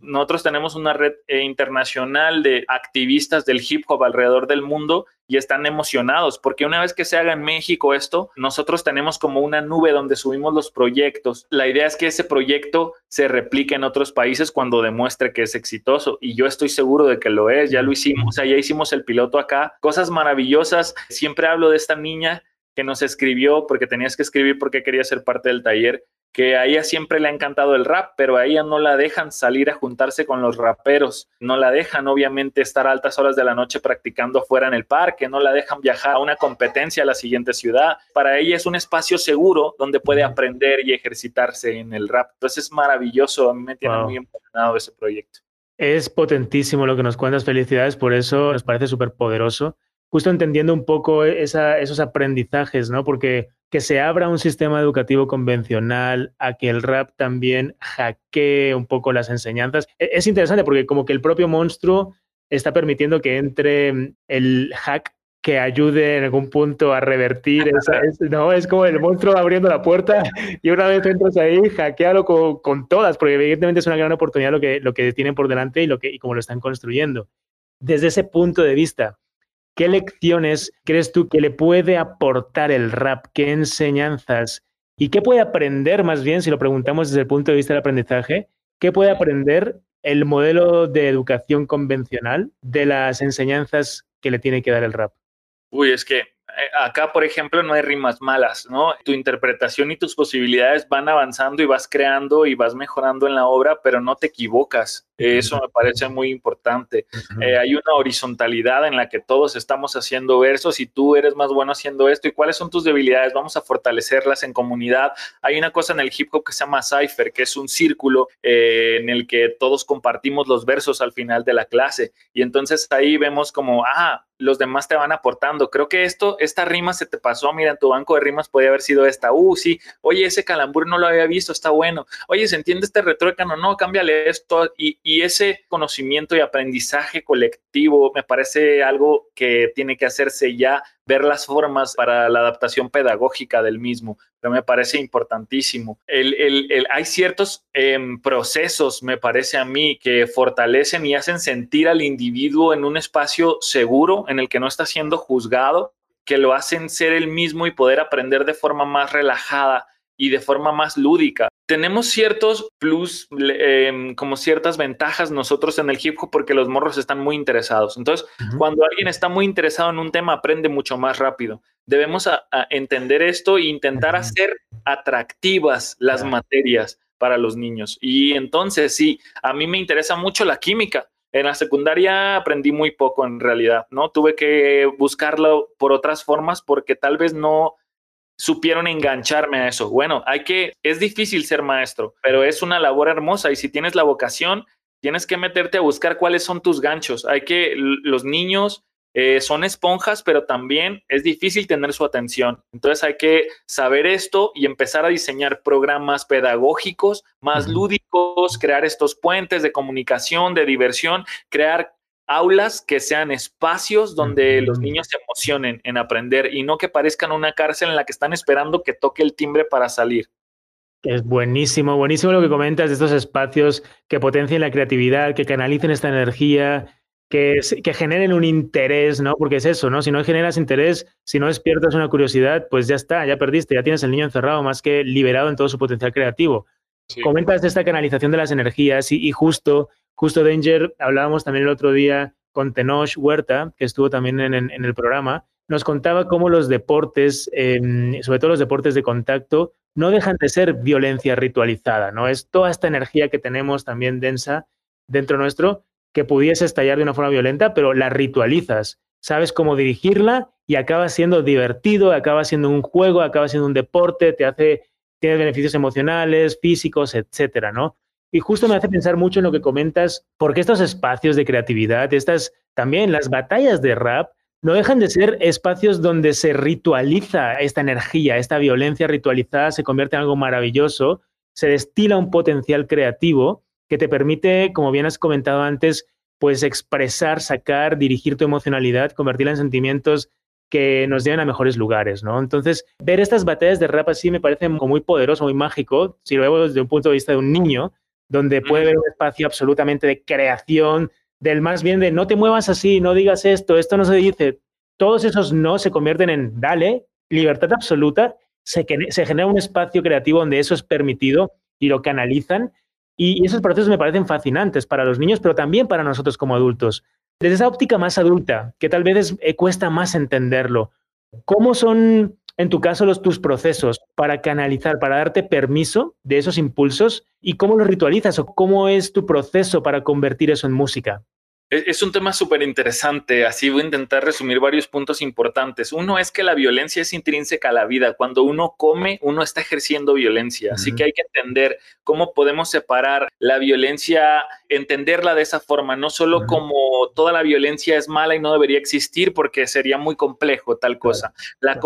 Nosotros tenemos una red eh, internacional de activistas del hip hop alrededor del mundo y están emocionados porque una vez que se haga en México esto, nosotros tenemos como una nube donde subimos los proyectos. La idea es que ese proyecto se replique en otros países cuando demuestre que es exitoso y yo estoy seguro de que lo es. Ya lo hicimos, o sea, ya hicimos el piloto acá. Cosas maravillosas. Siempre hablo de esta niña que nos escribió porque tenías que escribir porque quería ser parte del taller, que a ella siempre le ha encantado el rap, pero a ella no la dejan salir a juntarse con los raperos, no la dejan obviamente estar a altas horas de la noche practicando fuera en el parque, no la dejan viajar a una competencia a la siguiente ciudad. Para ella es un espacio seguro donde puede aprender y ejercitarse en el rap. Entonces es maravilloso, a mí me tiene muy emocionado ese proyecto. Es potentísimo lo que nos cuentas, felicidades, por eso nos parece súper poderoso justo entendiendo un poco esos aprendizajes, ¿no? Porque que se abra un sistema educativo convencional, a que el rap también hackee un poco las enseñanzas. E, es interesante porque como que el propio monstruo está permitiendo que entre el hack que ayude en algún punto a revertir esa, no es como el monstruo abriendo la puerta y una vez entras ahí hackealo con, con, todas porque evidentemente es una gran oportunidad lo que, lo que tienen por delante y lo que y cómo lo están construyendo desde ese punto de vista ¿Qué lecciones crees tú que le puede aportar el rap? ¿Qué enseñanzas? ¿Y qué puede aprender más bien, si lo preguntamos desde el punto de vista del aprendizaje? ¿Qué puede aprender el modelo de educación convencional de las enseñanzas que le tiene que dar el rap? Uy, es que eh, acá, por ejemplo, no hay rimas malas, ¿no? Tu interpretación y tus posibilidades van avanzando y vas creando y vas mejorando en la obra, pero no te equivocas. Eso me parece muy importante. Eh, hay una horizontalidad en la que todos estamos haciendo versos y tú eres más bueno haciendo esto. ¿Y cuáles son tus debilidades? Vamos a fortalecerlas en comunidad. Hay una cosa en el hip hop que se llama cipher, que es un círculo eh, en el que todos compartimos los versos al final de la clase. Y entonces ahí vemos como, ah, los demás te van aportando. Creo que esto, esta rima se te pasó, mira, en tu banco de rimas podría haber sido esta. Uh, sí, oye, ese calambur no lo había visto, está bueno. Oye, ¿se entiende este retrócano? No, cámbiale esto. Y, y ese conocimiento y aprendizaje colectivo me parece algo que tiene que hacerse ya, ver las formas para la adaptación pedagógica del mismo, pero me parece importantísimo. Hay ciertos em, procesos, me parece a mí, que fortalecen y hacen sentir al individuo en un espacio seguro en el que no está siendo juzgado, que lo hacen ser el mismo y poder aprender de forma más relajada y de forma más lúdica. Tenemos ciertos plus, em, como ciertas ventajas nosotros en el hip hop porque los morros están muy interesados. Entonces, cuando alguien está muy interesado en un tema, aprende mucho más rápido. Debemos entender esto e intentar hacer atractivas las materias para los niños. Y entonces, sí, a mí me interesa mucho la química. En la secundaria aprendí muy poco en realidad, ¿no? Tuve que buscarlo por otras formas porque tal vez no supieron engancharme a eso. Bueno, hay que, es difícil ser maestro, pero es una labor hermosa y si tienes la vocación, tienes que meterte a buscar cuáles son tus ganchos. Hay que, los niños eh, son esponjas, pero también es difícil tener su atención. Entonces hay que saber esto y empezar a diseñar programas pedagógicos más lúdicos, crear estos puentes de comunicación, de diversión, crear aulas que sean espacios donde los niños se emocionen en aprender y no que parezcan una cárcel en la que están esperando que toque el timbre para salir. Es buenísimo, buenísimo lo que comentas de estos espacios que potencien la creatividad, que canalicen esta energía, que, que, generen un interés, ¿no? Porque es eso, ¿no? Si no generas interés, si no despiertas una curiosidad, pues ya está, ya perdiste, ya tienes el niño encerrado más que liberado en todo su potencial creativo. Comentas de esta canalización de las energías y, justo, justo Danger, hablábamos también el otro día con Tenoch Huerta, que estuvo también en, el programa, nos contaba cómo los deportes, em, sobre todo los deportes de contacto, no dejan de ser violencia ritualizada, ¿no? Es toda esta energía que tenemos también densa dentro nuestro, que pudiese estallar de una forma violenta, pero la ritualizas, sabes cómo dirigirla y acaba siendo divertido, acaba siendo un juego, acaba siendo un deporte, te hace, tiene beneficios emocionales, físicos, etcétera, ¿no? Y justo me hace pensar mucho en lo que comentas, porque estos espacios de creatividad, estas también las batallas de rap, no dejan de ser espacios donde se ritualiza esta energía, esta violencia ritualizada se convierte en algo maravilloso, se destila un potencial creativo que te permite, como bien has comentado antes, pues expresar, sacar, dirigir tu emocionalidad, convertirla en sentimientos que nos lleven a mejores lugares, ¿no? Entonces, ver estas batallas de rap así me parece muy poderoso, muy mágico, si lo veo desde un punto de vista de un niño, donde puede haber un espacio absolutamente de creación, del más bien de no te muevas así, no digas esto, esto no se dice. Todos esos no se convierten en dale, libertad absoluta, se, se genera un espacio creativo donde eso es permitido y lo canalizan y, esos procesos me parecen fascinantes para los niños, pero también para nosotros como adultos. Desde esa óptica más adulta, que tal vez eh, cuesta más entenderlo, ¿cómo son, en tu caso, los, tus procesos para canalizar, para darte permiso de esos impulsos y cómo los ritualizas o cómo es tu proceso para convertir eso en música? Es un tema súper interesante, así voy a intentar resumir varios puntos importantes. Uno es que la violencia es intrínseca a la vida. Cuando uno come, uno está ejerciendo violencia, así que hay que entender cómo podemos separar la violencia, entenderla de esa forma, no solo como toda la violencia es mala y no debería existir porque sería muy complejo tal cosa. La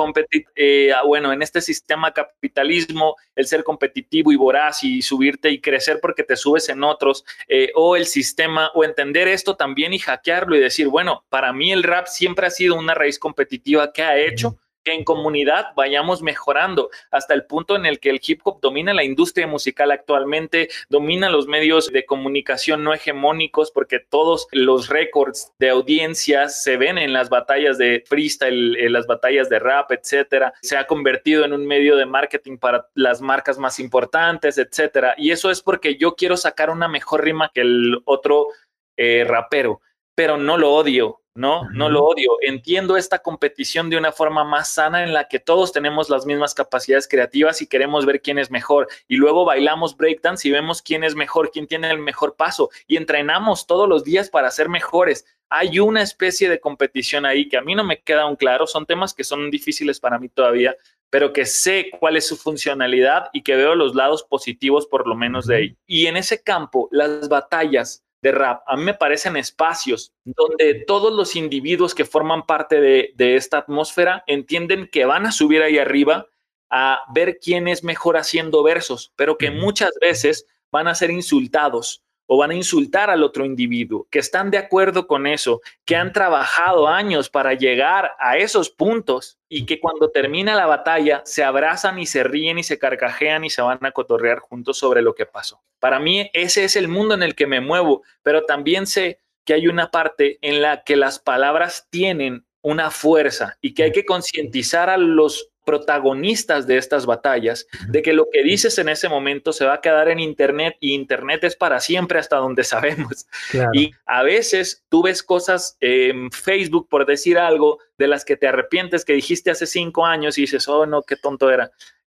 eh, ah, bueno, en este sistema capitalismo, el ser competitivo y voraz y subirte y crecer porque te subes en otros, eh, o el sistema, o entender esto también y hackearlo y decir, bueno, para mí el rap siempre ha sido una raíz competitiva que ha hecho que en comunidad vayamos mejorando hasta el punto en el que el hip hop domina la industria musical actualmente, domina los medios de comunicación no hegemónicos porque todos los récords de audiencias se ven en las batallas de freestyle, en las batallas de rap, etcétera. Se ha convertido en un medio de marketing para las marcas más importantes, etcétera. Y eso es porque yo quiero sacar una mejor rima que el otro eh, rapero, pero no lo odio, ¿no? No lo odio. Entiendo esta competición de una forma más sana en la que todos tenemos las mismas capacidades creativas y queremos ver quién es mejor. Y luego bailamos breakdance y vemos quién es mejor, quién tiene el mejor paso. Y entrenamos todos los días para ser mejores. Hay una especie de competición ahí que a mí no me queda un claro. Son temas que son difíciles para mí todavía, pero que sé cuál es su funcionalidad y que veo los lados positivos por lo menos de ahí. Y en ese campo, las batallas de rap, a mí me parecen espacios donde todos los individuos que forman parte de, esta atmósfera entienden que van a subir ahí arriba a ver quién es mejor haciendo versos, pero que muchas veces van a ser insultados o van a insultar al otro individuo, que están de acuerdo con eso, que han trabajado años para llegar a esos puntos y que cuando termina la batalla se abrazan y se ríen y se carcajean y se van a cotorrear juntos sobre lo que pasó. Para mí ese es el mundo en el que me muevo, pero también sé que hay una parte en la que las palabras tienen una fuerza y que hay que concientizar a los protagonistas de estas batallas, de que lo que dices en ese momento se va a quedar en Internet y Internet es para siempre hasta donde sabemos. Y a veces tú ves cosas en Facebook, por decir algo, de las que te arrepientes que dijiste hace cinco años y dices, oh no, qué tonto era.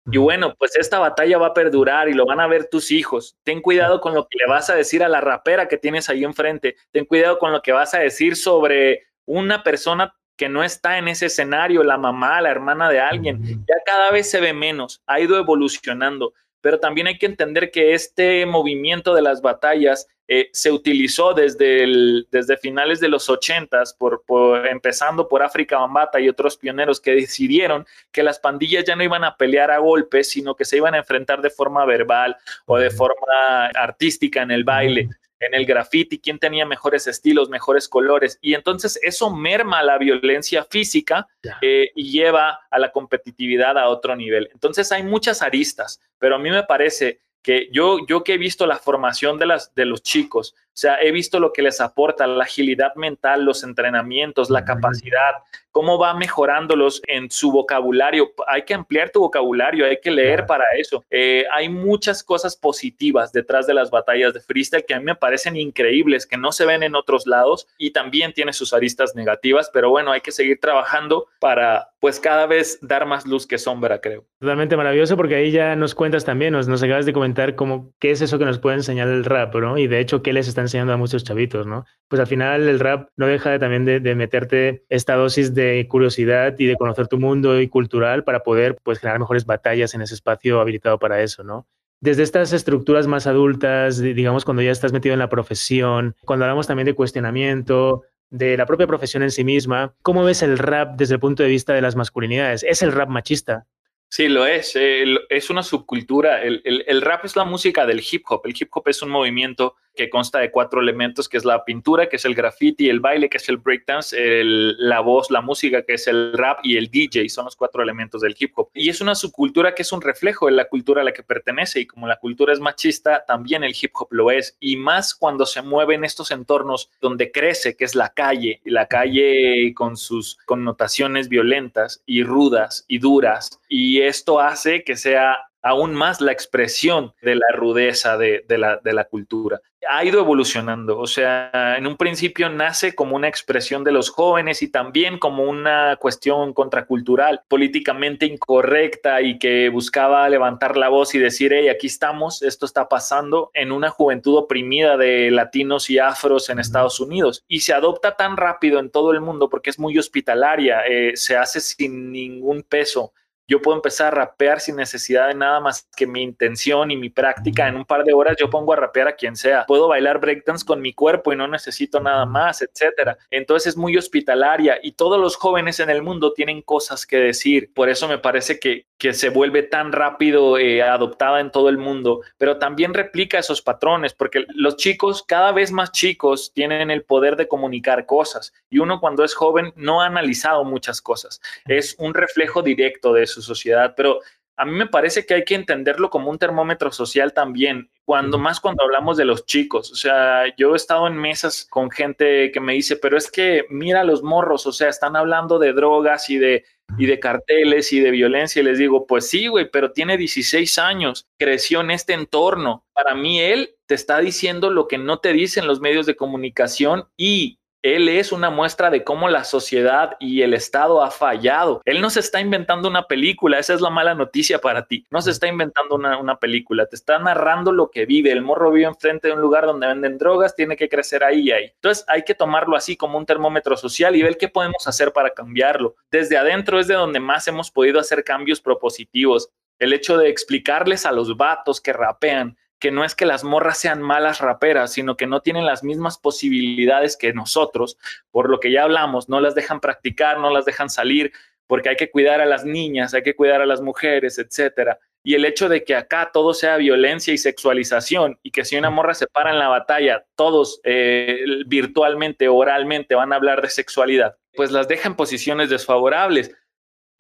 Y bueno, pues esta batalla va a perdurar y lo van a ver tus hijos. Ten cuidado con lo que le vas a decir a la rapera que tienes ahí enfrente. Ten cuidado con lo que vas a decir sobre una persona que no está en ese escenario, la mamá, la hermana de alguien. Ya cada vez se ve menos, ha ido evolucionando. Pero también hay que entender que este movimiento de las batallas eh, se utilizó desde, el, desde finales de los 80, por, empezando por África Bambata y otros pioneros que decidieron que las pandillas ya no iban a pelear a golpes, sino que se iban a enfrentar de forma verbal o de forma artística en el baile en el graffiti, quién tenía mejores estilos, mejores colores. Y entonces eso merma la violencia física eh, y lleva a la competitividad a otro nivel. Entonces hay muchas aristas, pero a mí me parece que yo, yo que he visto la formación de, las, de los chicos, o sea, he visto lo que les aporta la agilidad mental, los entrenamientos, la capacidad, cómo va mejorándolos en su vocabulario. Hay que ampliar tu vocabulario, hay que leer para eso. Eh, hay muchas cosas positivas detrás de las batallas de freestyle que a mí me parecen increíbles, que no se ven en otros lados y también tiene sus aristas negativas, pero bueno, hay que seguir trabajando para pues cada vez dar más luz que sombra, creo. Totalmente maravilloso porque ahí ya nos cuentas también, nos, nos acabas de comentar cómo, qué es eso que nos puede enseñar el rap, ¿no? Y de hecho, qué les está enseñando a muchos chavitos, ¿no? Pues al final el rap no deja de, también de, meterte esta dosis de curiosidad y de conocer tu mundo y cultural para poder pues generar mejores batallas en ese espacio habilitado para eso, ¿no? Desde estas estructuras más adultas, digamos cuando ya estás metido en la profesión, cuando hablamos también de cuestionamiento, de la propia profesión en sí misma, ¿cómo ves el rap desde el punto de vista de las masculinidades? ¿Es el rap machista? Sí, lo es. es una subcultura. El, rap es la música del hip hop. El hip hop es un movimiento que consta de cuatro elementos, que es la pintura, que es el graffiti, el baile, que es el breakdance, la voz, la música, que es el rap y el DJ, son los cuatro elementos del hip hop. Y es una subcultura que es un reflejo de la cultura a la que pertenece y como la cultura es machista, también el hip hop lo es. Y más cuando se mueve en estos entornos donde crece, que es la calle, la calle con sus connotaciones violentas y rudas y duras. Y esto hace que sea aún más la expresión de la rudeza de, la, de, la, cultura. Ha ido evolucionando, o sea, en un principio nace como una expresión de los jóvenes y también como una cuestión contracultural, políticamente incorrecta y que buscaba levantar la voz y decir, hey, aquí estamos, esto está pasando en una juventud oprimida de latinos y afros en Estados Unidos. Y se adopta tan rápido en todo el mundo porque es muy hospitalaria, eh, se hace sin ningún peso yo puedo empezar a rapear sin necesidad de nada más que mi intención y mi práctica. En un par de horas yo pongo a rapear a quien sea. Puedo bailar breakdance con mi cuerpo y no necesito nada más, etcétera. Entonces es muy hospitalaria y todos los jóvenes en el mundo tienen cosas que decir. Por eso me parece que, que se vuelve tan rápido eh, adoptada en todo el mundo, pero también replica esos patrones porque los chicos, cada vez más chicos, tienen el poder de comunicar cosas y uno cuando es joven no ha analizado muchas cosas. Es un reflejo directo de eso sociedad, pero a mí me parece que hay que entenderlo como un termómetro social también, cuando más cuando hablamos de los chicos. O sea, yo he estado en mesas con gente que me dice, pero es que mira los morros, o sea, están hablando de drogas y de, y de carteles y de violencia. Y les digo, pues sí, güey, pero tiene 16 años, creció en este entorno. Para mí, él te está diciendo lo que no te dicen los medios de comunicación y él es una muestra de cómo la sociedad y el Estado ha fallado. Él no se está inventando una película, esa es la mala noticia para ti. No se está inventando una, película, te está narrando lo que vive. El morro vive enfrente de un lugar donde venden drogas, tiene que crecer ahí y ahí. Entonces hay que tomarlo así como un termómetro social y ver qué podemos hacer para cambiarlo. Desde adentro es de donde más hemos podido hacer cambios propositivos. El hecho de explicarles a los vatos que rapean que no es que las morras sean malas raperas, sino que no tienen las mismas posibilidades que nosotros, por lo que ya hablamos, no las dejan practicar, no las dejan salir, porque hay que cuidar a las niñas, hay que cuidar a las mujeres, etcétera. Y el hecho de que acá todo sea violencia y sexualización y que si una morra se para en la batalla, todos eh, virtualmente, oralmente van a hablar de sexualidad, pues las deja en posiciones desfavorables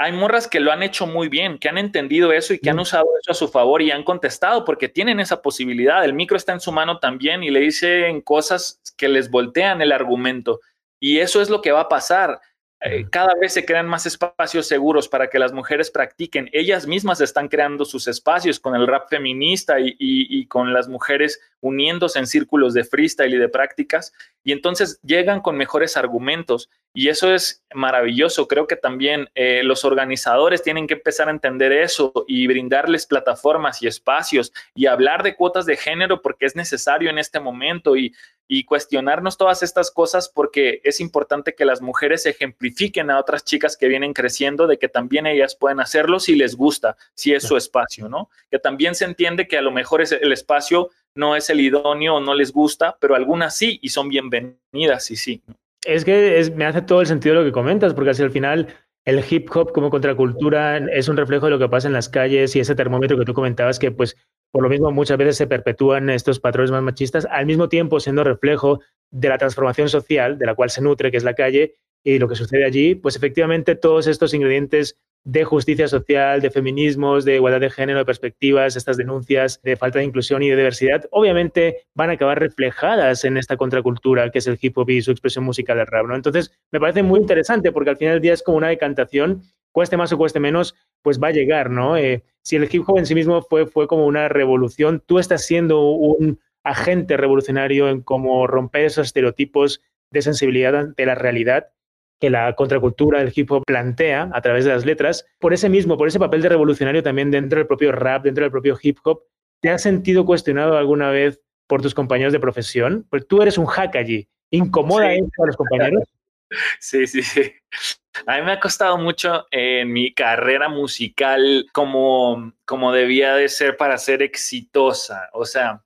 hay morras que lo han hecho muy bien, que han entendido eso y que han mm. usado eso a su favor y han contestado porque tienen esa posibilidad. El micro está en su mano también y le dicen cosas que les voltean el argumento. Y eso es lo que va a pasar. Eh, cada vez se crean más espacios seguros para que las mujeres practiquen. Ellas mismas están creando sus espacios con el rap feminista y, con las mujeres uniéndose en círculos de freestyle y de prácticas. Y entonces llegan con mejores argumentos. Y eso es maravilloso. Creo que también eh, los organizadores tienen que empezar a entender eso y brindarles plataformas y espacios y hablar de cuotas de género porque es necesario en este momento y, y cuestionarnos todas estas cosas porque es importante que las mujeres ejemplifiquen a otras chicas que vienen creciendo de que también ellas pueden hacerlo si les gusta, si es su espacio, ¿no? Que también se entiende que a lo mejor es el espacio no es el idóneo o no les gusta, pero algunas sí y son bienvenidas y sí. Es que me hace todo el sentido lo que comentas, porque así al final el hip hop como contracultura es un reflejo de lo que pasa en las calles y ese termómetro que tú comentabas que pues por lo mismo muchas veces se perpetúan estos patrones más machistas, al mismo tiempo siendo reflejo de la transformación social de la cual se nutre, que es la calle, y lo que sucede allí, pues efectivamente todos estos ingredientes de justicia social, de feminismos, de igualdad de género, de perspectivas, estas denuncias de falta de inclusión y de diversidad, obviamente van a acabar reflejadas en esta contracultura que es el hip hop y su expresión musical del rap. ¿no? Entonces, me parece muy interesante porque al final del día es como una decantación, cueste más o cueste menos, pues va a llegar, ¿no? Eh, si el hip hop en sí mismo fue, fue como una revolución, tú estás siendo un agente revolucionario en cómo romper esos estereotipos de sensibilidad de la realidad que la contracultura del hip hop plantea a través de las letras, por ese mismo, por ese papel de revolucionario también dentro del propio rap, dentro del propio hip hop, ¿te has sentido cuestionado alguna vez por tus compañeros de profesión? Pues tú eres un hack allí. ¿Incomoda a los compañeros? Sí, sí, sí. A mí me ha costado mucho en mi carrera musical como, como debía de ser para ser exitosa. O sea,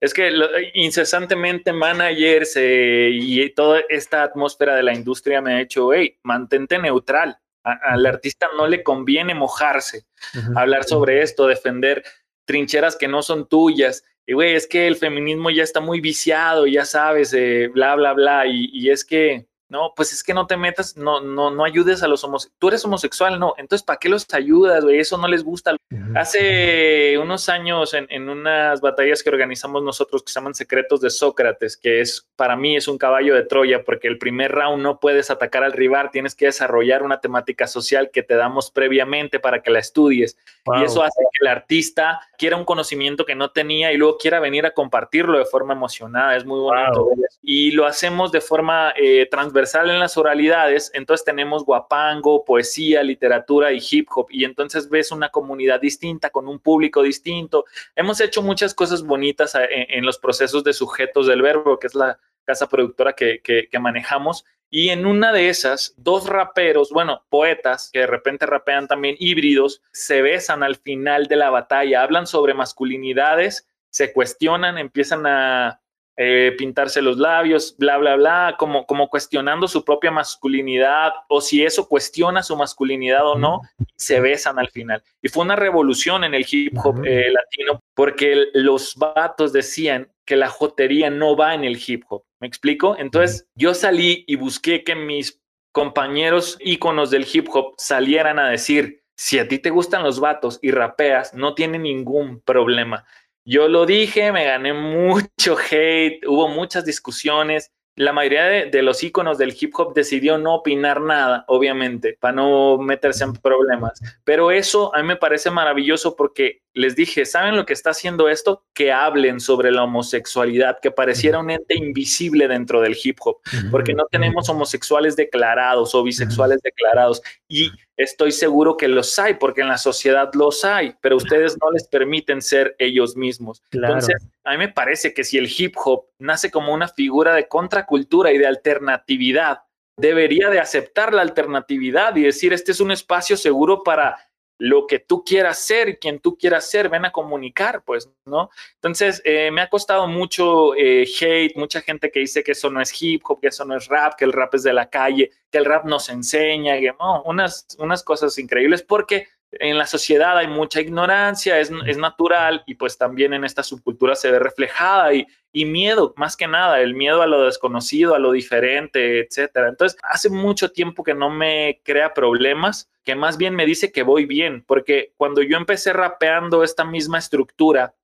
es que incesantemente managers eh, y toda esta atmósfera de la industria me ha hecho, hey, mantente neutral. al artista no le conviene mojarse, hablar sobre esto, defender trincheras que no son tuyas. Y güey, es que el feminismo ya está muy viciado, ya sabes, eh, bla, bla, bla. y es que no, pues es que no te metas, no, no, no ayudes a los homosexuales. Tú eres homosexual, no. Entonces, ¿para qué los ayudas, güey? Eso no les gusta. Hace unos años, en, en, unas batallas que organizamos nosotros que se llaman Secretos de Sócrates, que es para mí es un caballo de Troya, porque el primer round no puedes atacar al rival, tienes que desarrollar una temática social que te damos previamente para que la estudies. Y eso hace que el artista quiera un conocimiento que no tenía y luego quiera venir a compartirlo de forma emocionada. Es muy bonito. Y lo hacemos de forma eh, transversal en las oralidades, entonces tenemos guapango, poesía, literatura y hip hop, y entonces ves una comunidad distinta, con un público distinto. Hemos hecho muchas cosas bonitas eh, en, los procesos de sujetos del verbo, que es la casa productora que, que, manejamos, y en una de esas, dos raperos, bueno, poetas, que de repente rapean también híbridos, se besan al final de la batalla, hablan sobre masculinidades, se cuestionan, empiezan a eh, pintarse los labios, bla, bla, bla, como, como cuestionando su propia masculinidad o si eso cuestiona su masculinidad o no, se besan al final. Y fue una revolución en el hip hop eh, latino porque los vatos decían que la jotería no va en el hip hop. ¿Me explico? Entonces yo salí y busqué que mis compañeros íconos del hip hop salieran a decir, si a ti te gustan los vatos y rapeas, no tiene ningún problema. Yo lo dije, me gané mucho hate, hubo muchas discusiones. La mayoría de, los íconos del hip hop decidió no opinar nada, obviamente, para no meterse en problemas. Pero eso a mí me parece maravilloso porque les dije, ¿saben lo que está haciendo esto? Que hablen sobre la homosexualidad, que pareciera un ente invisible dentro del hip hop, porque no tenemos homosexuales declarados o bisexuales declarados. Y estoy seguro que los hay, porque en la sociedad los hay, pero ustedes no les permiten ser ellos mismos. Entonces, a mí me parece que si el hip hop nace como una figura de contracultura y de alternatividad, debería de aceptar la alternatividad y decir, este es un espacio seguro para lo que tú quieras ser, quien tú quieras ser, ven a comunicar, pues, ¿no? Entonces, eh, me ha costado mucho eh, hate, mucha gente que dice que eso no es hip hop, que eso no es rap, que el rap es de la calle, que el rap nos enseña, que, unas, unas cosas increíbles, porque en la sociedad hay mucha ignorancia, es, es, natural y pues también en esta subcultura se ve reflejada y, y, miedo, más que nada, el miedo a lo desconocido, a lo diferente, etcétera. Entonces, hace mucho tiempo que no me crea problemas, que más bien me dice que voy bien, porque cuando yo empecé rapeando esta misma estructura,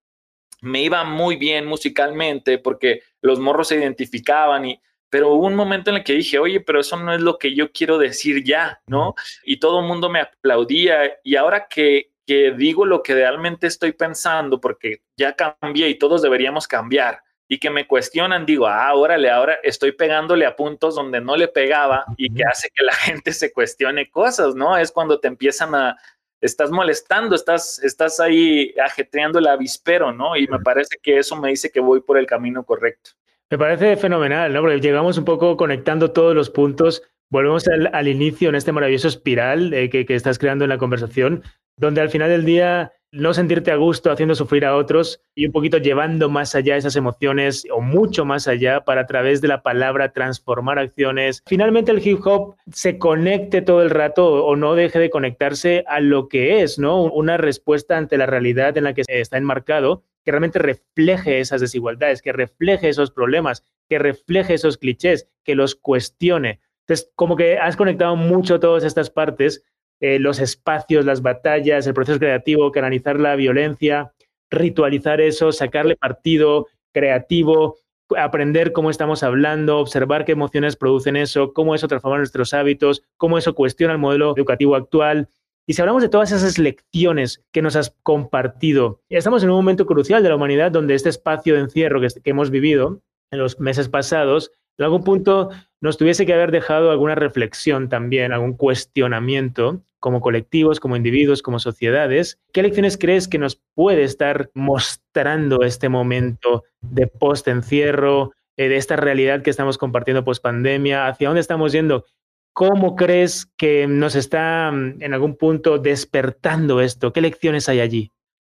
me iba muy bien musicalmente porque los morros se identificaban y pero hubo un momento en el que dije, oye, pero eso no es lo que yo quiero decir ya, ¿no? Y todo el mundo me aplaudía y ahora que, que digo lo que realmente estoy pensando, porque ya cambié y todos deberíamos cambiar, y que me cuestionan, digo, ah, órale, ahora estoy pegándole a puntos donde no le pegaba y que hace que la gente se cuestione cosas, ¿no? Es cuando te empiezan a, estás molestando, estás, estás ahí ajetreando el avispero, ¿no? Y me parece que eso me dice que voy por el camino correcto. Me parece fenomenal, ¿no? Porque llegamos un poco conectando todos los puntos. Volvemos al, inicio en este maravilloso espiral eh, que, que estás creando en la conversación, donde al final del día no sentirte a gusto haciendo sufrir a otros y un poquito llevando más allá esas emociones o mucho más allá para a través de la palabra transformar acciones. Finalmente el hip hop se conecte todo el rato o no deje de conectarse a lo que es, ¿no? Una respuesta ante la realidad en la que está enmarcado que realmente refleje esas desigualdades, que refleje esos problemas, que refleje esos clichés, que los cuestione. Entonces, como que has conectado mucho todas estas partes eh, los espacios, las batallas, el proceso creativo, canalizar la violencia, ritualizar eso, sacarle partido creativo, aprender cómo estamos hablando, observar qué emociones producen eso, cómo eso transforma nuestros hábitos, cómo eso cuestiona el modelo educativo actual. Y si hablamos de todas esas lecciones que nos has compartido, estamos en un momento crucial de la humanidad donde este espacio de encierro que hemos vivido en los meses pasados en algún punto nos tuviese que haber dejado alguna reflexión también, algún cuestionamiento como colectivos, como individuos, como sociedades. ¿Qué lecciones crees que nos puede estar mostrando este momento de post-encierro, eh, de esta realidad que estamos compartiendo post-pandemia? ¿Hacia dónde estamos yendo? ¿Cómo crees que nos está mm, en algún punto despertando esto? ¿Qué lecciones hay allí?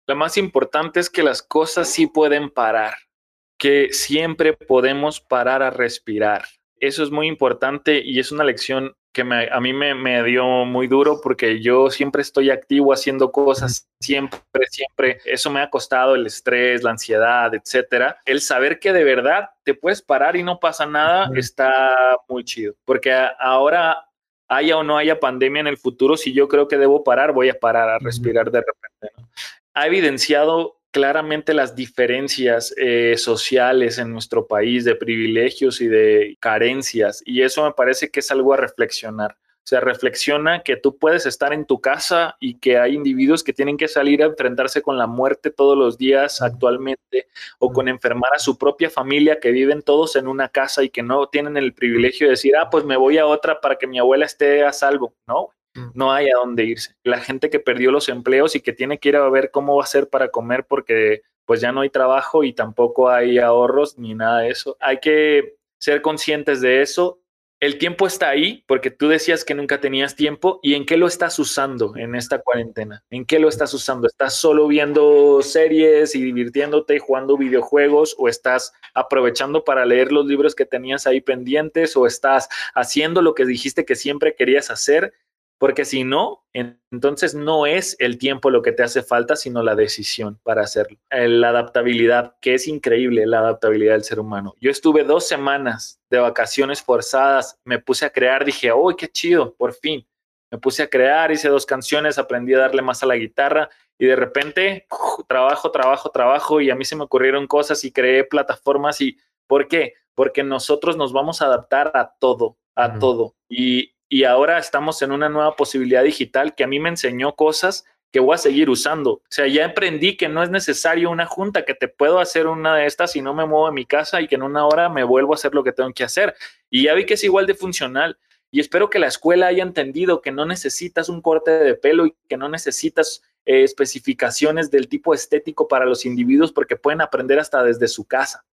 La más importante es que las cosas sí pueden parar que siempre podemos parar a respirar. Eso es muy importante y es una lección que a mí me, dio muy duro porque yo siempre estoy activo haciendo cosas, siempre, siempre. Eso me ha costado el estrés, la ansiedad, etcétera. El saber que de verdad te puedes parar y no pasa nada está muy chido porque ahora haya o no haya pandemia en el futuro, si yo creo que debo parar, voy a parar a respirar de repente. Ha evidenciado claramente las diferencias eh, sociales en nuestro país de privilegios y de carencias. Y eso me parece que es algo a reflexionar. O sea, reflexiona que tú puedes estar en tu casa y que hay individuos que tienen que salir a enfrentarse con la muerte todos los días actualmente o con enfermar a su propia familia que viven todos en una casa y que no tienen el privilegio de decir, ah, pues me voy a otra para que mi abuela esté a salvo. No. No hay a dónde irse. La gente que perdió los empleos y que tiene que ir a ver cómo va a ser para comer porque pues ya no hay trabajo y tampoco hay ahorros ni nada de eso. Hay que ser conscientes de eso. El tiempo está ahí porque tú decías que nunca tenías tiempo y en qué lo estás usando en esta cuarentena. ¿En qué lo estás usando? ¿Estás solo viendo series y divirtiéndote y jugando videojuegos o estás aprovechando para leer los libros que tenías ahí pendientes o estás haciendo lo que dijiste que siempre querías hacer porque si no, entonces no es el tiempo lo que te hace falta, sino la decisión para hacerlo. La adaptabilidad, que es increíble la adaptabilidad del ser humano. Yo estuve dos semanas de vacaciones forzadas, me puse a crear, dije, ¡uy, qué chido! Por fin. Me puse a crear, hice dos canciones, aprendí a darle más a la guitarra y de repente trabajo, trabajo, trabajo y a mí se me ocurrieron cosas y creé plataformas y ¿por qué? Porque nosotros nos vamos a adaptar a todo, a todo. Y, y ahora estamos en una nueva posibilidad digital que a mí me enseñó cosas que voy a seguir usando. O sea, ya aprendí que no es necesario una junta, que te puedo hacer una de estas y no me muevo de mi casa y que en una hora me vuelvo a hacer lo que tengo que hacer. Y ya vi que es igual de funcional. Y espero que la escuela haya entendido que no necesitas un corte de pelo y que no necesitas eh, especificaciones del tipo estético para los individuos porque pueden aprender hasta desde su casa.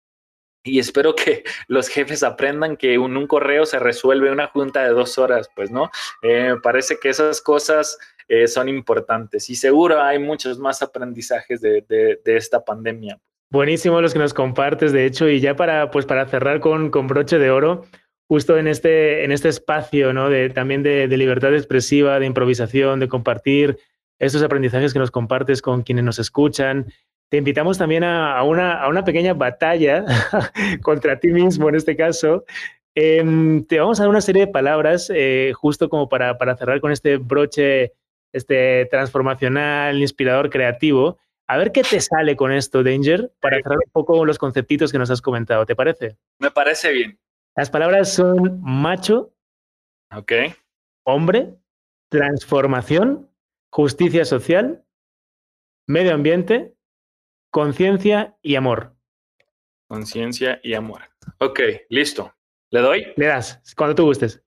Y espero que los jefes aprendan que en un correo se resuelve una junta de dos horas, pues, ¿no? Eh, parece que esas cosas eh, son importantes y seguro hay muchos más aprendizajes de, esta pandemia. Buenísimo los que nos compartes, de hecho, y ya para, pues, para cerrar con, con broche de oro, justo en este, en este espacio, ¿no? De, también de, de libertad expresiva, de improvisación, de compartir estos aprendizajes que nos compartes con quienes nos escuchan, te invitamos también a, una, a una, pequeña batalla contra ti mismo en este caso. Em, te vamos a dar una serie de palabras eh, justo como para, para, cerrar con este broche este, transformacional, inspirador, creativo. A ver qué te sale con esto, Danger, para cerrar un poco los conceptitos que nos has comentado. ¿Te parece? Me parece bien. Las palabras son macho, Ok. hombre, transformación, justicia social, medio ambiente, conciencia y amor. Conciencia y amor. Ok, listo. ¿Le doy? Le das, cuando tú gustes.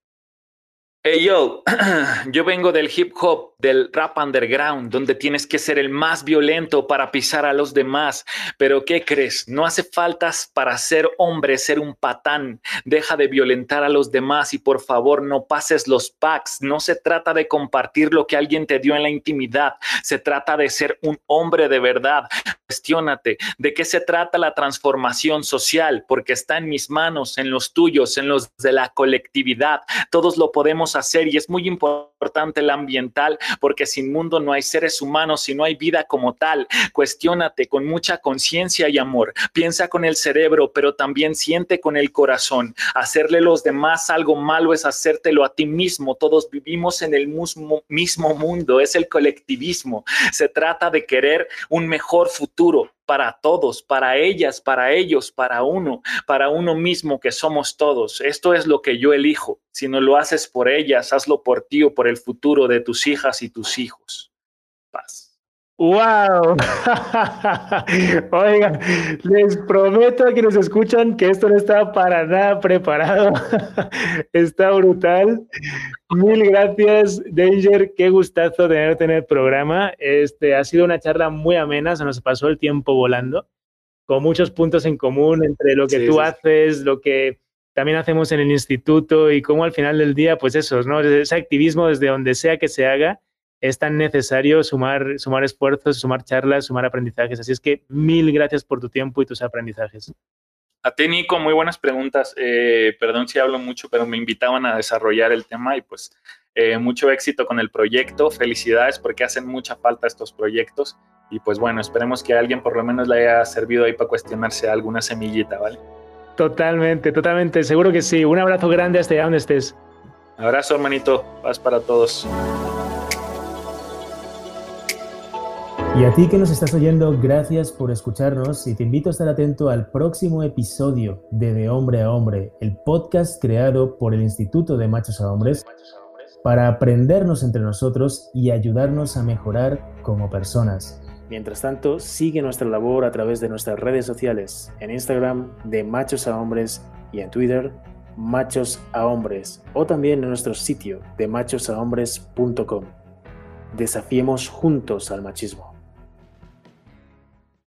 Hey yo, yo vengo del hip hop, del rap underground, donde tienes que ser el más violento para pisar a los demás. Pero ¿qué crees? No hace falta para ser hombre ser un patán. Deja de violentar a los demás y por favor no pases los packs. No se trata de compartir lo que alguien te dio en la intimidad. Se trata de ser un hombre de verdad. Cuestiónate de qué se trata la transformación social, porque está en mis manos, en los tuyos, en los de la colectividad. Todos lo podemos hacer y es muy importante el ambiental porque sin mundo no hay seres humanos y no hay vida como tal. Cuestiónate con mucha conciencia y amor. Piensa con el cerebro, pero también siente con el corazón. Hacerle a los demás algo malo es hacértelo a ti mismo. Todos vivimos en el mismo, mismo mundo, es el colectivismo. Se trata de querer un mejor futuro para todos, para ellas, para ellos, para uno, para uno mismo que somos todos. Esto es lo que yo elijo. Si no lo haces por ellas, hazlo por ti o por el futuro de tus hijas y tus hijos. Paz. ¡Wow! Oigan, les prometo a quienes escuchan que esto no está para nada preparado. está brutal. Mil gracias, Danger. Qué gustazo tenerte en el programa. Este, ha sido una charla muy amena, se nos pasó el tiempo volando, con muchos puntos en común entre lo que Sí, tú sí. haces, lo que también hacemos en el instituto y cómo al final del día, pues eso, ¿no? Ese activismo desde donde sea que se haga es tan necesario sumar, sumar esfuerzos, sumar charlas, sumar aprendizajes. Así es que mil gracias por tu tiempo y tus aprendizajes. A ti, Nico, muy buenas preguntas. Eh, perdón si hablo mucho, pero me invitaban a desarrollar el tema y pues eh, mucho éxito con el proyecto. Felicidades porque hacen mucha falta estos proyectos. Y pues bueno, esperemos que a alguien por lo menos le haya servido ahí para cuestionarse alguna semillita, ¿vale? Totalmente, totalmente. Seguro que sí. Un abrazo grande hasta allá donde estés. Abrazo, hermanito. Paz para todos. Y a ti que nos estás oyendo, gracias por escucharnos y te invito a estar atento al próximo episodio de De Hombre a Hombre, el podcast creado por el Instituto de Machos a Hombres para aprendernos entre nosotros y ayudarnos a mejorar como personas. Mientras tanto, sigue nuestra labor a través de nuestras redes sociales, en Instagram de Machos a Hombres y en Twitter Machos a Hombres o también en nuestro sitio de machosahombres.com. Desafiemos juntos al machismo.